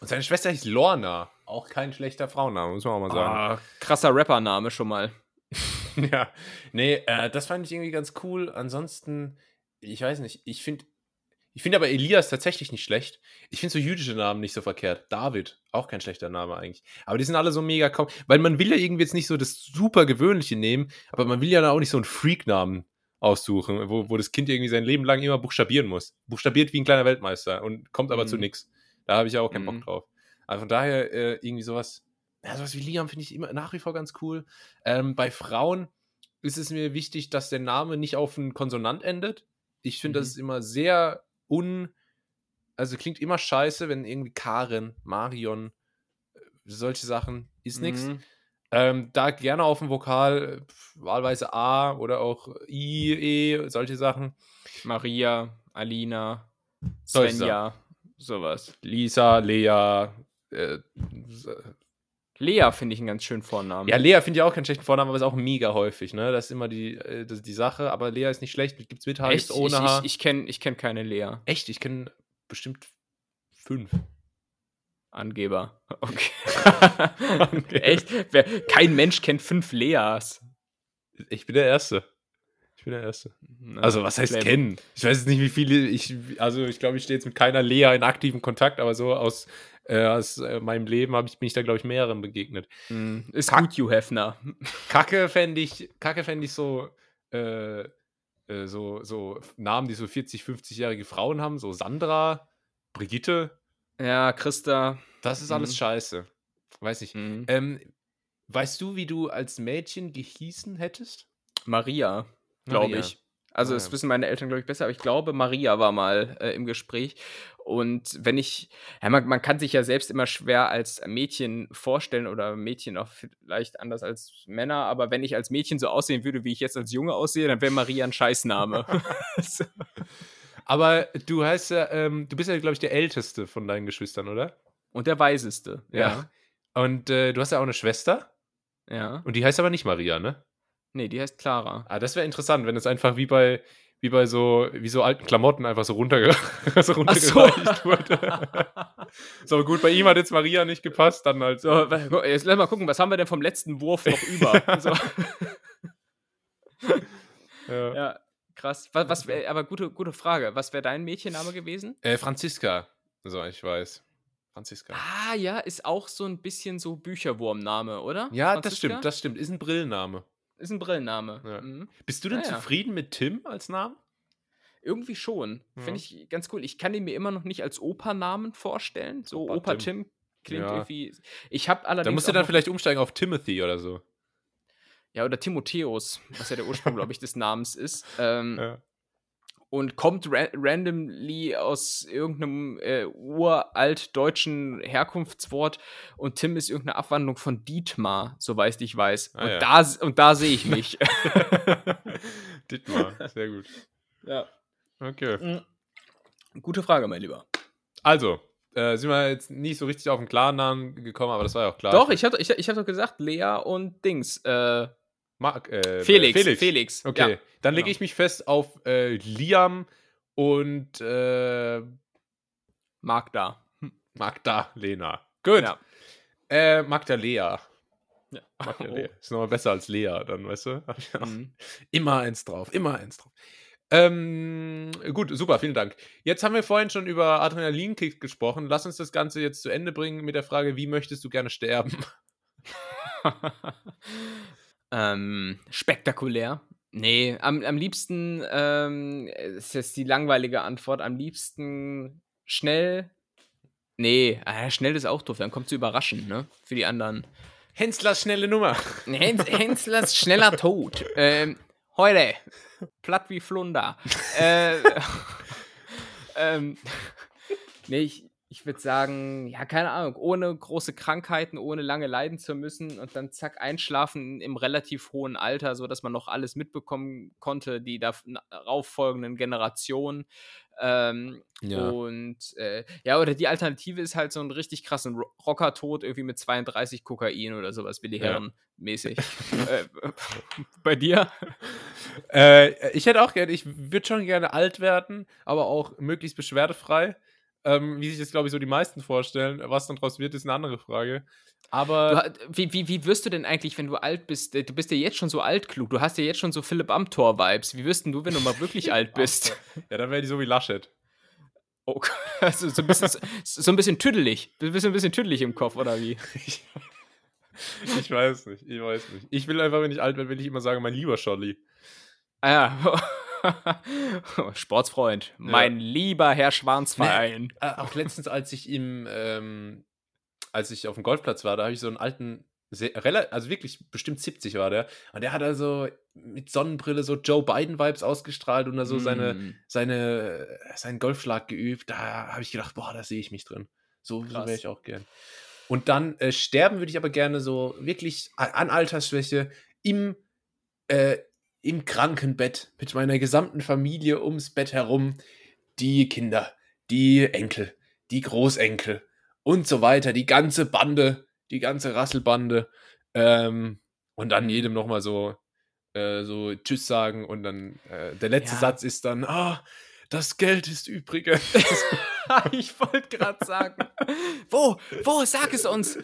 und seine Schwester hieß Lorna. Auch kein schlechter Frauenname, muss man auch mal sagen. Ah, krasser Rappername schon mal. Ja, nee, äh, das fand ich irgendwie ganz cool. Ansonsten, ich weiß nicht, ich finde, ich finde aber Elias tatsächlich nicht schlecht. Ich finde so jüdische Namen nicht so verkehrt. David, auch kein schlechter Name eigentlich. Aber die sind alle so mega kaum, weil man will ja irgendwie jetzt nicht so das super gewöhnliche nehmen, aber man will ja dann auch nicht so einen Freak-Namen aussuchen, wo, wo das Kind irgendwie sein Leben lang immer buchstabieren muss. Buchstabiert wie ein kleiner Weltmeister und kommt aber zu Mhm. nichts. Da habe ich ja auch keinen Mhm. Bock drauf. Also von daher äh, irgendwie sowas, ja, sowas wie Liam finde ich immer nach wie vor ganz cool. Ähm, bei Frauen ist es mir wichtig, dass der Name nicht auf einen Konsonant endet. Ich finde, das Mhm. ist immer sehr un. Also klingt immer scheiße, wenn irgendwie Karen, Marion, äh, solche Sachen ist nix. Mhm. Ähm, da gerne auf dem Vokal, äh, wahlweise A oder auch I, E, solche Sachen. Maria, Alina, Svenja, sowas. Lisa, Lea, äh, Lea finde ich einen ganz schönen Vornamen. Ja, Lea finde ich auch keinen schlechten Vornamen, aber ist auch mega häufig, ne? Das ist immer die, äh, das die Sache. Aber Lea ist nicht schlecht. Gibt's mit Haar, Echt? gibt's ohne ich, Haar. Ich, ich kenne ich kenn keine Lea. Echt? Ich kenne bestimmt fünf. Angeber. Okay. Echt? Wer, kein Mensch kennt fünf Leas. Ich bin der Erste. Ich bin der Erste. Na, Also, was heißt kennen? Ich weiß jetzt nicht, wie viele. Ich, also, ich glaube, ich stehe jetzt mit keiner Lea in aktivem Kontakt, aber so aus, äh, aus äh, meinem Leben hab ich, bin ich da, glaube ich, mehreren begegnet. Hm, Ist Kack- gut, Hugh Hefner. Kacke fände ich, Kacke fänd ich so, äh, äh, so, so Namen, die so 40, 50-jährige Frauen haben, so Sandra, Brigitte. Ja, Christa. Das ist alles Mhm. scheiße. Weiß ich. hm, Ähm, weißt du, wie du als Mädchen gehießen hättest? Maria, glaube ich. Also, Ah, das ja. wissen meine Eltern, glaube ich, besser, aber ich glaube, Maria war mal äh, im Gespräch. Und wenn ich, ja, man, man kann sich ja selbst immer schwer als Mädchen vorstellen oder Mädchen auch vielleicht anders als Männer, aber wenn ich als Mädchen so aussehen würde, wie ich jetzt als Junge aussehe, dann wäre Maria ein Scheißname. So. Aber du heißt ja, ähm, du bist ja, glaube ich, der Älteste von deinen Geschwistern, oder? Und der Weiseste. Ja. Und äh, du hast ja auch eine Schwester Ja. und die heißt aber nicht Maria, ne? Nee, die heißt Clara. Ah, das wäre interessant, wenn es einfach wie bei, wie bei so, wie so alten Klamotten einfach so, runterge so runtergereicht wurde. so gut, bei ihm hat jetzt Maria nicht gepasst, dann halt So, jetzt lass mal gucken, was haben wir denn vom letzten Wurf noch über? so. Ja. Ja, krass. Was, was wär, aber gute, gute Frage. Was wäre dein Mädchenname gewesen? Äh, Franziska, so ich weiß. Franziska. Ah, ja, ist auch so ein bisschen so Bücherwurmname, oder? ja, das Franziska? stimmt, das stimmt. Ist ein Brillenname. Ist ein Brillenname. Ja. Mhm. Bist du denn Ah, ja. zufrieden mit Tim als Namen? Irgendwie schon. Ja. Finde ich ganz cool. Ich kann ihn mir immer noch nicht als Opernamen vorstellen. So Opa Opa Tim. Tim, klingt Ja. irgendwie. Ich habe allerdings. Da musst du dann vielleicht umsteigen auf Timothy oder so. Ja, oder Timotheus, was ja der Ursprung, glaube ich, des Namens ist. Ähm, Ja. Und kommt ra randomly aus irgendeinem äh, uralt deutschen Herkunftswort und Tim ist irgendeine Abwandlung von Dietmar, soweit ich weiß. Ah, und, ja. da, und da sehe ich mich. Dittmar, sehr gut. ja. Okay. Gute Frage, mein Lieber. Also, äh, sind wir jetzt nicht so richtig auf den klaren Namen gekommen, aber das war ja auch klar. Doch, ich habe ich, ich hab doch gesagt, Lea und Dings. Äh, Mark, äh, Felix. Felix. Felix. Okay, Ja, dann lege genau. ich mich fest auf äh, Liam und äh, Magda. Magdalena. Gut. Ja. Äh, Magdalea. Ja. Magdalea. Ist nochmal besser als Lea, dann, weißt du? Mhm. Immer eins drauf, immer eins drauf. Ähm, gut, super, vielen Dank. Jetzt haben wir vorhin schon über Adrenalinkick gesprochen. Lass uns das Ganze jetzt zu Ende bringen mit der Frage, wie möchtest du gerne sterben? ähm, spektakulär. Nee, am, am liebsten, ähm, ist jetzt die langweilige Antwort, am liebsten schnell. Nee, ah, schnell ist auch doof, dann kommt zu überraschend, ne? Für die anderen. Henslers schnelle Nummer. Hens, Henslers schneller Tod. Ähm, heute. Platt wie Flunder. äh, ähm, nee, ich, ich würde sagen, ja, keine Ahnung, ohne große Krankheiten, ohne lange leiden zu müssen und dann zack, einschlafen im relativ hohen Alter, sodass man noch alles mitbekommen konnte, die darauf folgenden Generationen. Ähm, Ja. Und äh, ja, oder die Alternative ist halt so ein richtig krassen Ro- Rockertod, irgendwie mit 32 Kokain oder sowas, Willi. Herren mäßig. äh, bei dir? Äh, ich hätte auch gerne, ich würde schon gerne alt werden, aber auch möglichst beschwerdefrei. Ähm, wie sich das, glaube ich, so die meisten vorstellen. Was dann draus wird, ist eine andere Frage. Aber. Du, wie, wie, wie wirst du denn eigentlich, wenn du alt bist? äh, Du bist ja jetzt schon so altklug. Du hast ja jetzt schon so Philipp Amthor-Vibes. Wie wirst denn du, wenn du mal wirklich alt bist? ja, dann wäre die so wie Laschet. Oh, also so, ein bisschen, so, ein bisschen tüdelig. Du bist ein bisschen tüdelig im Kopf, oder wie? Ich, ich weiß nicht, ich weiß nicht. Ich will einfach, wenn ich alt werde, will ich immer sagen, mein lieber Scholli. Ah ja. Sportsfreund. Mein lieber Herr Schwanzverein. Äh, auch letztens, als ich im, ähm, als ich auf dem Golfplatz war, da habe ich so einen alten, also wirklich bestimmt 70 war der. Und der hat also mit Sonnenbrille so Joe Biden-Vibes ausgestrahlt und da so seine, Mm. seine, seinen Golfschlag geübt. Da habe ich gedacht, boah, da sehe ich mich drin. So, so wäre ich auch gern. Und dann äh, sterben würde ich aber gerne so wirklich an Altersschwäche im, äh, im Krankenbett mit meiner gesamten Familie ums Bett herum. Die Kinder, die Enkel, die Großenkel und so weiter. Die ganze Bande die ganze Rasselbande. Ähm, und dann jedem nochmal so, äh, so Tschüss sagen und dann äh, der letzte Ja. Satz ist dann, ah, das Geld ist übrigens. ich wollte gerade sagen. Wo? Wo? Sag es uns.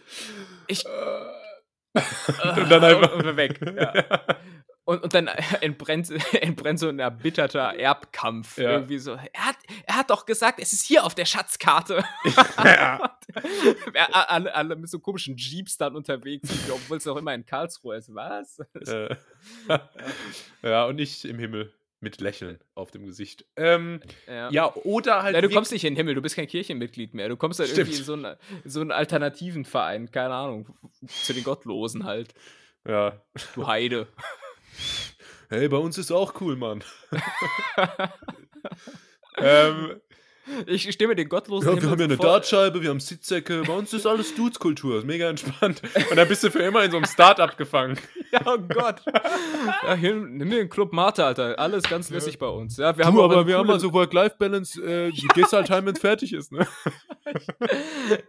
Ich. und dann einfach Und, und weg. Ja. Und, und dann entbrennt, entbrennt so ein erbitterter Erbkampf. Ja. Irgendwie so. Er hat, er hat doch gesagt, es ist hier auf der Schatzkarte. ja. Alle, alle mit so komischen Jeeps dann unterwegs, sind, obwohl es auch immer in Karlsruhe ist. Was? Äh, ja, und ich im Himmel mit Lächeln auf dem Gesicht. Ähm, Ja. ja, oder halt. Ja, du kommst nicht in den Himmel, du bist kein Kirchenmitglied mehr. Du kommst halt Stimmt. irgendwie in so einen, so einen alternativen Verein, keine Ahnung, zu den Gottlosen halt. Ja. Du Heide. Hey, bei uns ist auch cool, Mann. ähm, Ich stehe mit den Gottlosen. ja, wir haben ja eine Dartscheibe, wir haben Sitzsäcke, bei uns ist alles Dudes-Kultur, ist mega entspannt. Und dann bist du für immer in so einem Start-up gefangen. Ja, oh Gott. ja, hier, nimm mir den Club Mate, Alter. Alles ganz lässig bei uns. Ja, wir haben du, auch aber wir haben coole- also Work-Life-Balance, äh, du gehst halt heim, wenn es fertig ist, ne?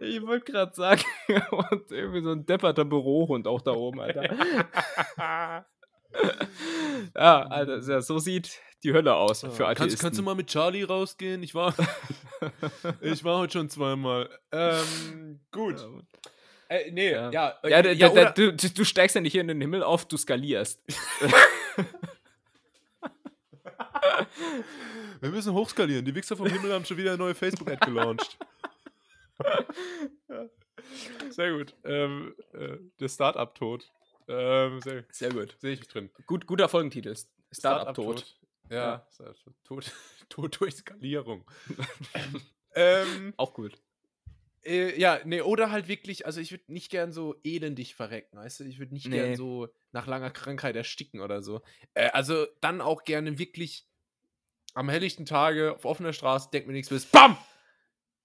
Ich wollte gerade sagen, und irgendwie so ein depperter Bürohund auch da oben, Alter. Ja, ja, so sieht die Hölle aus für Atheisten. kannst, kannst du mal mit Charlie rausgehen? Ich war, ich war heute schon zweimal. Ähm, gut. Äh, nee, Ja. ja. Ja, äh, ja, da, da, du, du steigst ja nicht hier in den Himmel auf, du skalierst. Wir müssen hochskalieren. Die Wichser vom Himmel haben schon wieder eine neue Facebook-Ad gelauncht. Ja. Sehr gut. Ähm, äh, der Start-up-Tod. Ähm, sehr, Sehr gut. sehe ich mich drin. Gut, guter Folgentitel. Startup-Tod. Ja, Start-up-Tod. Tod, Tod durch Skalierung. ähm, Auch gut. äh, ja, nee, oder halt wirklich, also ich würde nicht gern so elendig verrecken, weißt du? Ich würde nicht Nee. gern so nach langer Krankheit ersticken oder so. Äh, also dann auch gerne wirklich am helllichten Tage auf offener Straße, denkt mir nichts bis BAM!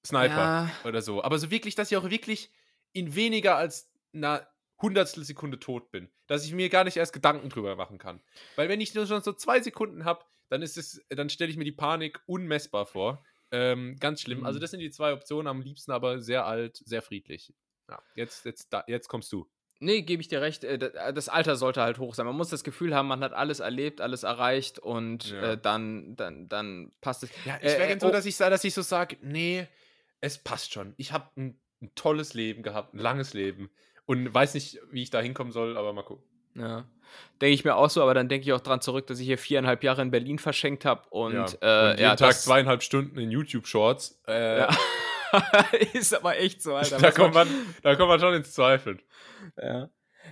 Sniper Ja. oder so. Aber so wirklich, dass ich auch wirklich in weniger als einer Hundertstel Sekunde tot bin. Dass ich mir gar nicht erst Gedanken drüber machen kann. Weil wenn ich nur schon so zwei Sekunden habe, dann ist es, dann stelle ich mir die Panik unmessbar vor. Ähm, ganz schlimm. Also Mhm. das sind die zwei Optionen, am liebsten aber sehr alt, sehr friedlich. Ja, jetzt, jetzt, da, jetzt kommst du. Nee, gebe ich dir recht. äh, da- Das Alter sollte halt hoch sein. Man muss das Gefühl haben, man hat alles erlebt, alles erreicht und Ja. äh, dann, dann, dann passt es. Ja, ich Äh, wäre äh, gern so, oh. dass ich, dass ich so sage, nee, es passt schon. Ich habe ein, ein tolles Leben gehabt, ein langes Leben. Und weiß nicht, wie ich da hinkommen soll, aber mal gucken. Ja. Denke ich mir auch so, aber dann denke ich auch dran zurück, dass ich hier viereinhalb Jahre in Berlin verschenkt habe und, ja. äh, und jeden ja, Tag zweieinhalb Stunden in YouTube-Shorts. Äh, Ja. ist aber echt so, Alter. da, kommt man, da kommt man schon ins Zweifeln. Ja.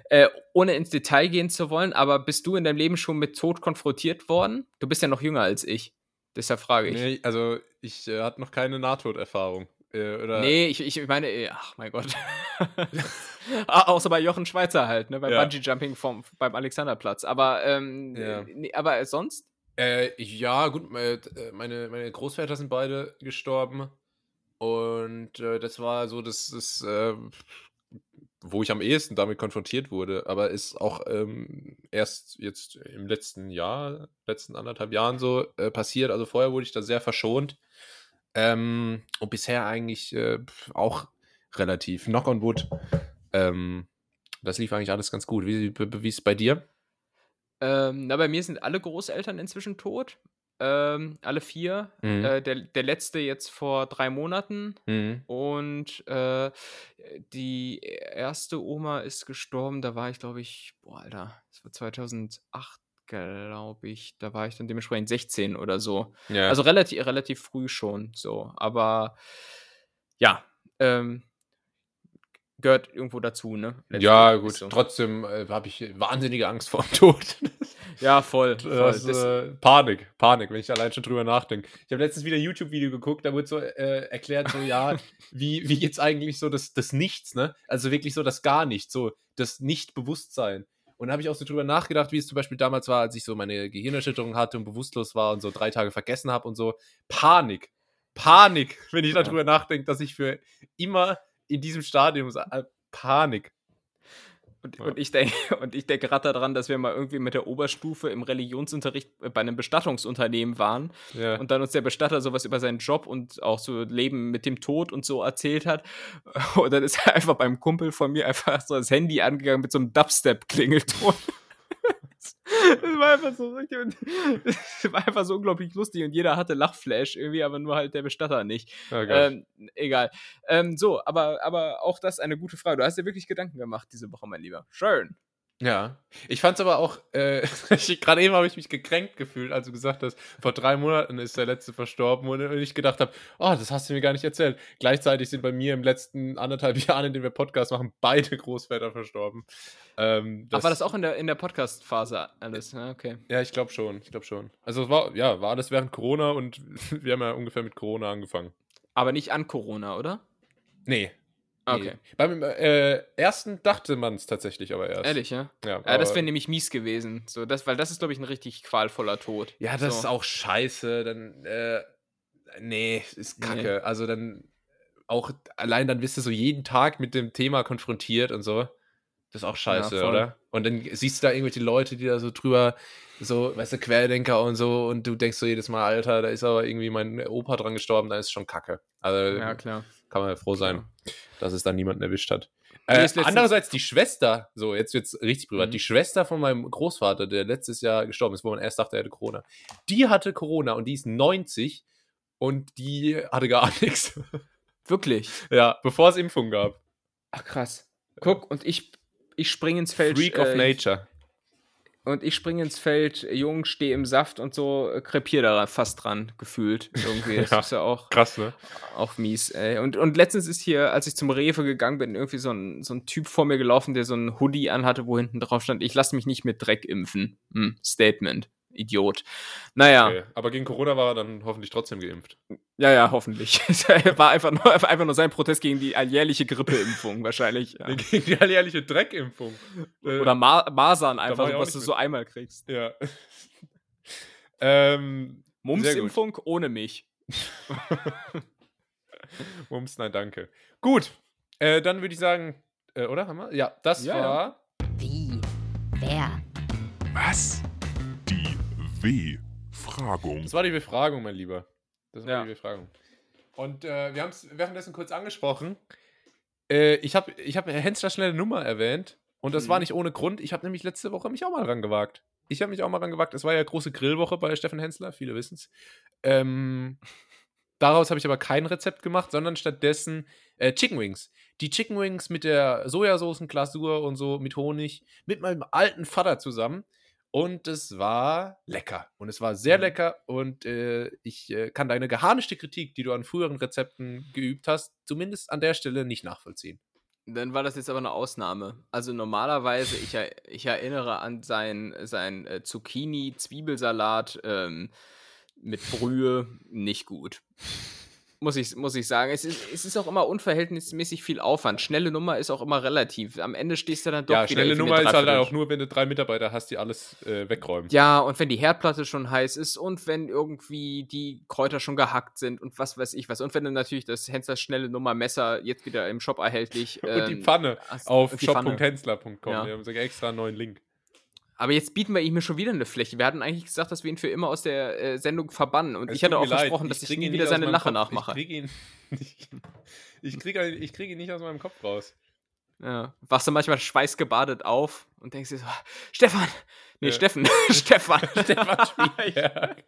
Äh, ohne ins Detail gehen zu wollen, aber bist du in deinem Leben schon mit Tod konfrontiert worden? Du bist ja noch jünger als ich. Deshalb frage ich. Nee, Nee, also ich äh, hatte noch keine Nahtoderfahrung. Äh, oder ich, ich meine, äh, ach mein Gott. Ah, Außer bei Jochen Schweizer halt, ne? Beim Ja. Bungee-Jumping vom, beim Alexanderplatz. Aber, ähm, Ja. nee, aber sonst? Äh, ja, gut, äh, meine, meine Großväter sind beide gestorben. Und äh, das war so das, das äh, wo ich am ehesten damit konfrontiert wurde. Aber ist auch ähm, erst jetzt im letzten Jahr, letzten anderthalb Jahren so äh, passiert. Also vorher wurde ich da sehr verschont. Ähm, und bisher eigentlich äh, auch relativ. Knock on Wood. Ähm, das lief eigentlich alles ganz gut. Wie, wie, ist es bei dir? Ähm, na, bei mir sind alle Großeltern inzwischen tot. Ähm, alle vier. Mhm. Äh, der, der letzte jetzt vor drei Monaten. Mhm. Und äh, die erste Oma ist gestorben, da war ich, glaube ich, boah, Alter, das war 2008, glaube ich. Da war ich dann dementsprechend 16 oder so. Ja. Also relativ, relativ früh schon so. Aber ja, ähm, gehört irgendwo dazu, ne? Ja, Letztendlich gut. so. Trotzdem äh, habe ich wahnsinnige Angst vor dem Tod. Ja, voll. voll. Das, Das- äh, Panik, Panik, wenn ich allein schon drüber nachdenke. Ich habe letztens wieder ein YouTube-Video geguckt, da wurde so äh, erklärt, so, ja, wie, wie jetzt eigentlich so das, das Nichts, ne? Also wirklich so das Gar Nichts, so das Nicht-Bewusstsein. Und da habe ich auch so drüber nachgedacht, wie es zum Beispiel damals war, als ich so meine Gehirnerschütterung hatte und bewusstlos war und so drei Tage vergessen habe und so. Panik. Panik, wenn ich darüber nachdenke, dass ich für immer in diesem Stadium sei. Panik. Und, Ja. und ich denke und ich denke gerade daran, dass wir mal irgendwie mit der Oberstufe im Religionsunterricht äh, bei einem Bestattungsunternehmen waren Ja. und dann uns der Bestatter sowas über seinen Job und auch so Leben mit dem Tod und so erzählt hat. Und dann ist er einfach beim Kumpel von mir einfach so das Handy angegangen mit so einem Dubstep-Klingelton. Das war einfach so richtig und das war einfach so unglaublich lustig und jeder hatte Lachflash irgendwie, aber nur halt der Bestatter nicht. Geil. Ähm, egal. Ähm, so, aber, aber auch das eine gute Frage. Du hast dir wirklich Gedanken gemacht diese Woche, mein Lieber. Schön. Ja. Ich fand's aber auch, äh, gerade eben habe ich mich gekränkt gefühlt, als du gesagt hast, vor drei Monaten ist der letzte verstorben und ich gedacht habe, oh, das hast du mir gar nicht erzählt. Gleichzeitig sind bei mir im letzten anderthalb Jahren, in denen wir Podcast machen, beide Großväter verstorben. Ähm, Ach, war das auch in der, in der Podcast-Phase alles? Ja, okay. Ja, ich glaube schon, ich glaube schon. Also es war, ja, war alles während Corona und wir haben ja ungefähr mit Corona angefangen. Aber nicht an Corona, oder? Nee. Okay. Nee. Beim äh, ersten dachte man es tatsächlich aber erst. Ehrlich, ja? Ja, Ja, das aber- wäre nämlich mies gewesen. So, das, weil das ist, glaube ich, ein richtig qualvoller Tod. Ja, das so. ist auch scheiße. Dann, äh, nee, ist kacke. Also dann auch allein dann bist du so jeden Tag mit dem Thema konfrontiert und so. Das ist auch scheiße, voll. oder? Und dann siehst du da irgendwelche Leute, die da so drüber, so, weißt du, Querdenker und so, und du denkst so jedes Mal, Alter, da ist aber irgendwie mein Opa dran gestorben, da ist schon kacke. Also Ja, klar. Kann man ja froh sein, dass es da niemanden erwischt hat. Äh, andererseits die Schwester, so jetzt wird's richtig privat, Mhm. die Schwester von meinem Großvater, der letztes Jahr gestorben ist, wo man erst dachte, er hätte Corona, die hatte Corona und die ist 90 und die hatte gar nichts. Wirklich. ja, bevor es Impfung gab. Ach, krass. Guck, und ich, ich springe ins Feld. Freak of äh, Nature. Und ich springe ins Feld, jung, stehe im Saft und so, krepier da fast dran, gefühlt. Irgendwie. Das Ja. ist ja auch, Krass, ne? auch mies. Ey. Und, und letztens ist hier, als ich zum Rewe gegangen bin, irgendwie so ein, so ein Typ vor mir gelaufen, der so ein Hoodie anhatte, wo hinten drauf stand, ich lasse mich nicht mit Dreck impfen. Hm, Statement. Idiot. Naja, Okay. Aber gegen Corona war er dann hoffentlich trotzdem geimpft. ja, ja, hoffentlich. Es war einfach nur, einfach nur sein Protest gegen die alljährliche Grippeimpfung, wahrscheinlich. Ja. Gegen die alljährliche Dreckimpfung. Äh, Oder Ma Masern einfach, was du mit. so einmal kriegst. Ja. ähm, Mumps-Impfung ohne mich. Mums, nein, danke. Gut, äh, dann würde ich sagen, äh, oder? Haben wir? Ja, das Ja, ja. war. Wie? Wer? Was? Die W-Fragung. Das war die Befragung, mein Lieber. Das war Ja. die Befragung. Und äh, wir haben es währenddessen kurz angesprochen. Äh, ich habe ich hab Hensler schnelle Nummer erwähnt. Und das Mhm. war nicht ohne Grund. Ich habe nämlich letzte Woche mich auch mal rangewagt. Ich habe mich auch mal rangewagt. Es war ja große Grillwoche bei Steffen Hensler, viele wissen es. Ähm, daraus habe ich aber kein Rezept gemacht, sondern stattdessen äh, Chicken Wings. Die Chicken Wings mit der Sojasaucen-Glasur und so mit Honig, mit meinem alten Vater zusammen. Und es war lecker. Und es war sehr Mhm. lecker. Und äh, ich äh, kann deine geharnischte Kritik, die du an früheren Rezepten geübt hast, zumindest an der Stelle nicht nachvollziehen. Dann war das jetzt aber eine Ausnahme. Also normalerweise, ich, er, ich erinnere an sein, sein äh, Zucchini-Zwiebelsalat ähm, mit Brühe, nicht gut. Muss ich, muss ich sagen. Es ist, es ist auch immer unverhältnismäßig viel Aufwand. Schnelle Nummer ist auch immer relativ. Am Ende stehst du dann doch ja, wieder schnelle Nummer ist halt auch nur, wenn du drei Mitarbeiter hast, die alles äh, wegräumen. Ja, und wenn die Herdplatte schon heiß ist und wenn irgendwie die Kräuter schon gehackt sind und was weiß ich was. Und wenn du natürlich das Hensler schnelle Nummer Messer jetzt wieder im Shop erhältlich. Und die ähm, Pfanne hast- auf shop.hensler.com. Ja. Wir haben sogar extra einen neuen Link. Aber jetzt bieten wir ihm schon wieder eine Fläche. Wir hatten eigentlich gesagt, dass wir ihn für immer aus der äh, Sendung verbannen. Und Es ich hatte auch leid, versprochen, dass ich, krieg nie ihn wieder seine Lache Kopf. nachmache. Ich kriege ihn, ich, ich krieg, ihn- ich krieg ihn nicht aus meinem Kopf raus. Ja. Wachst du manchmal schweißgebadet auf und denkst dir so, Stefan! Nee, Ja. Steffen. Stefan. Stefan Spielberg.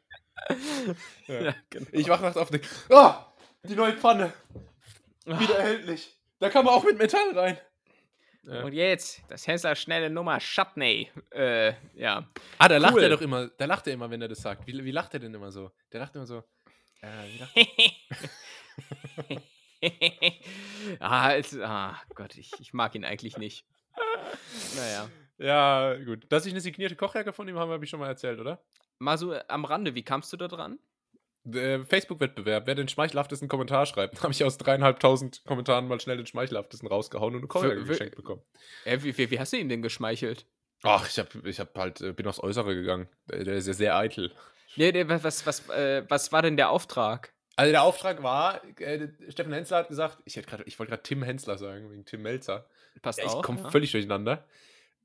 Ja. ja, genau. Ich wach nachts auf und denk, oh, die neue Pfanne. Wieder erhältlich. Da kann man auch mit Metall rein. Ja. Und jetzt, das Hensler schnelle Nummer Chutney. Äh, ja. Ah, da lacht Cool. er doch immer. Da lacht er immer, wenn er das sagt. Wie, wie lacht er denn immer so? Der lacht immer so. Äh, wie lacht ah, es, ah, Gott, ich, ich mag ihn eigentlich nicht. Naja. Ja, gut. Dass ich eine signierte Kochjacke von ihm habe, habe ich schon mal erzählt, oder? Mal so äh, am Rande, wie kamst du da dran? Äh, Facebook-Wettbewerb. Wer den schmeichelhaftesten Kommentar schreibt, habe ich aus dreieinhalbtausend Kommentaren mal schnell den schmeichelhaftesten rausgehauen und eine Für- geschenkt bekommen. Äh, wie, wie, wie hast du ihm denn geschmeichelt? Ach, ich hab, ich hab halt, äh, bin aufs Äußere gegangen. Der, der ist ja sehr eitel. Nee, nee, was, was, was, äh, was war denn der Auftrag? Also der Auftrag war, äh, Steffen Hensler hat gesagt, ich, grad- ich wollte gerade Tim Hensler sagen, wegen Tim Melzer. passt Ja, ich auch. komme ja. völlig durcheinander.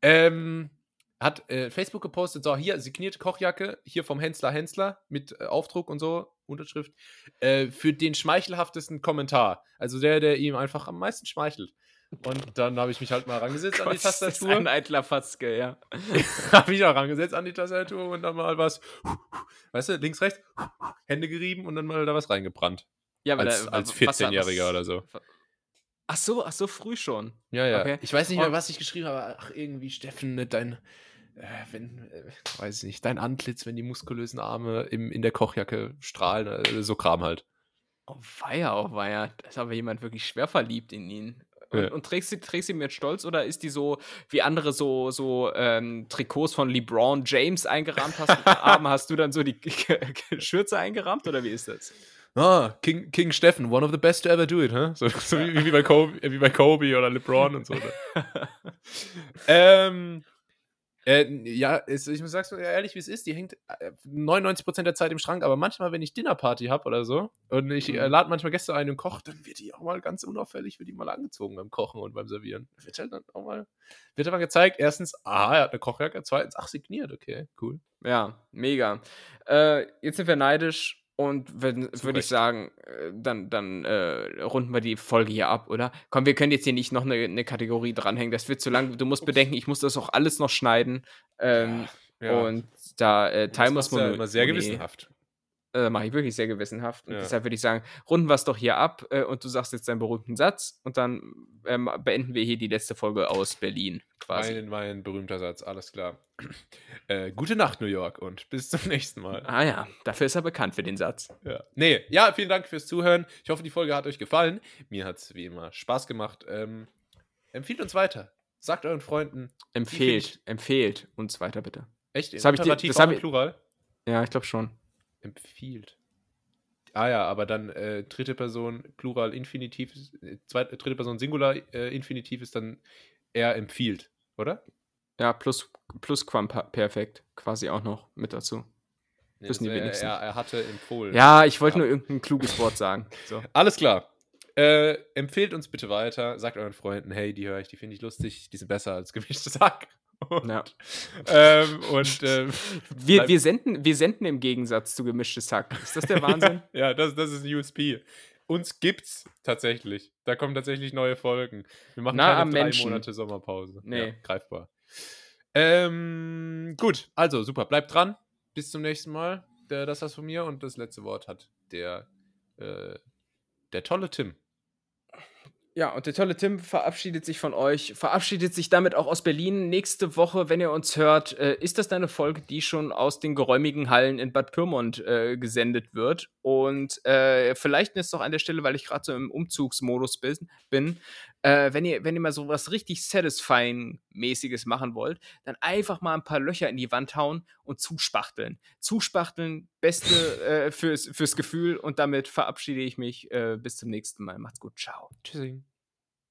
Ähm, hat äh, Facebook gepostet, so hier, signierte Kochjacke, hier vom Hensler Hensler mit äh, Aufdruck und so, Unterschrift, äh, für den schmeichelhaftesten Kommentar. Also der, der ihm einfach am meisten schmeichelt. Und dann habe ich mich halt mal rangesetzt an die Gott, das ist Tastatur. ein eitler Fatzke, ja. habe ich auch rangesetzt an die Tastatur und dann mal was, weißt du, links, rechts, Hände gerieben und dann mal da was reingebrannt. Ja, aber Als, da- als was- 14-Jähriger was- oder so. Ach so, ach so früh schon. Ja, ja. Okay. Ich weiß nicht mehr, was ich geschrieben habe. Ach, irgendwie, Steffen, ne, dein, wenn, äh, weiß ich nicht, dein Antlitz, wenn die muskulösen Arme im, in der Kochjacke strahlen, äh, so Kram halt. Oh weia, oh weia. Da ist aber jemand wirklich schwer verliebt in ihn. Und, Ja. und trägst, du, trägst du mit Stolz oder ist die so, wie andere so, so ähm, Trikots von LeBron James eingerahmt hast? Mit Armen hast du dann so die Schürze eingerahmt oder wie ist das? Ah, King, King Steffen, one of the best to ever do it, huh? So, so wie, wie, bei Kobe, wie bei Kobe oder LeBron und so. Ne? ähm, äh, ja, es, ich sag's so ehrlich, wie es ist, die hängt äh, 99% der Zeit im Schrank, aber manchmal, wenn ich Dinnerparty habe oder so und ich äh, Mhm. lade manchmal Gäste ein und koche, dann wird die auch mal ganz unauffällig, wird die mal angezogen beim Kochen und beim Servieren. Wird halt dann auch mal, wird aber gezeigt, erstens, ah, er hat eine Kochjacke, zweitens, ach, signiert, okay, cool. Ja, mega. Äh, jetzt sind wir neidisch und würde ich sagen, äh, dann, dann äh, runden wir die Folge hier ab, oder? Komm, wir können jetzt hier nicht noch eine, eine Kategorie dranhängen. Das wird zu lang. Du musst bedenken, ich muss das auch alles noch schneiden. Ähm, Ja. Und da äh, Time muss du ja man immer sehr gewissenhaft. Äh, Mache ich wirklich sehr gewissenhaft. Und Ja. deshalb würde ich sagen, runden wir es doch hier ab äh, und du sagst jetzt deinen berühmten Satz und dann ähm, beenden wir hier die letzte Folge aus Berlin quasi. Mein, mein berühmter Satz, alles klar. Äh, gute Nacht, New York, und bis zum nächsten Mal. Ah ja, dafür ist er bekannt für den Satz. Ja. Nee, ja, vielen Dank fürs Zuhören. Ich hoffe, die Folge hat euch gefallen. Mir hat es wie immer Spaß gemacht. Ähm, empfiehlt uns weiter. Sagt euren Freunden. Empfehlt, empfehlt uns weiter bitte. Echt? Das hab ich dir- das hab ich- Plural? Ja, ich glaube schon. Empfiehlt. Ah ja, aber dann äh, dritte Person Plural Infinitiv, ist- äh, zweite, dritte Person Singular äh, Infinitiv ist dann er empfiehlt, oder? Ja, plus, plus Perfekt quasi auch noch mit dazu. Nee, Wissen die wär- wenigsten. Er, er hatte empfohlen. Ja, ich wollte Ja. nur irgendein kluges Wort sagen. So. Alles klar. Äh, empfehlt uns bitte weiter. Sagt euren Freunden, hey, die höre ich, die finde ich lustig, die sind besser als gemischte Sack. Und, Ja. ähm, und ähm, Wir, wir, senden, wir senden im Gegensatz zu gemischtes Hack. Ist das der Wahnsinn? ja, das, das ist ein USP. Uns gibt's tatsächlich. Da kommen tatsächlich neue Folgen. Wir machen Na, keine drei Menschen. Monate Sommerpause. Nee. Ja, greifbar. Ähm, gut, also super, bleibt dran. Bis zum nächsten Mal. Der, das war's von mir und das letzte Wort hat der, äh, der tolle Tim. Ja, und der tolle Tim verabschiedet sich von euch, verabschiedet sich damit auch aus Berlin. Nächste Woche, wenn ihr uns hört, äh, ist das eine Folge, die schon aus den geräumigen Hallen in Bad Pyrmont äh, gesendet wird. Und äh, vielleicht ist doch an der Stelle, weil ich gerade so im Umzugsmodus bin äh, wenn, ihr, wenn ihr mal so was richtig Satisfying-mäßiges machen wollt, dann einfach mal ein paar Löcher in die Wand hauen und zuspachteln. Zuspachteln, beste äh, fürs, fürs Gefühl und damit verabschiede ich mich. Äh, bis zum nächsten Mal. Macht's gut. Ciao. Tschüssing.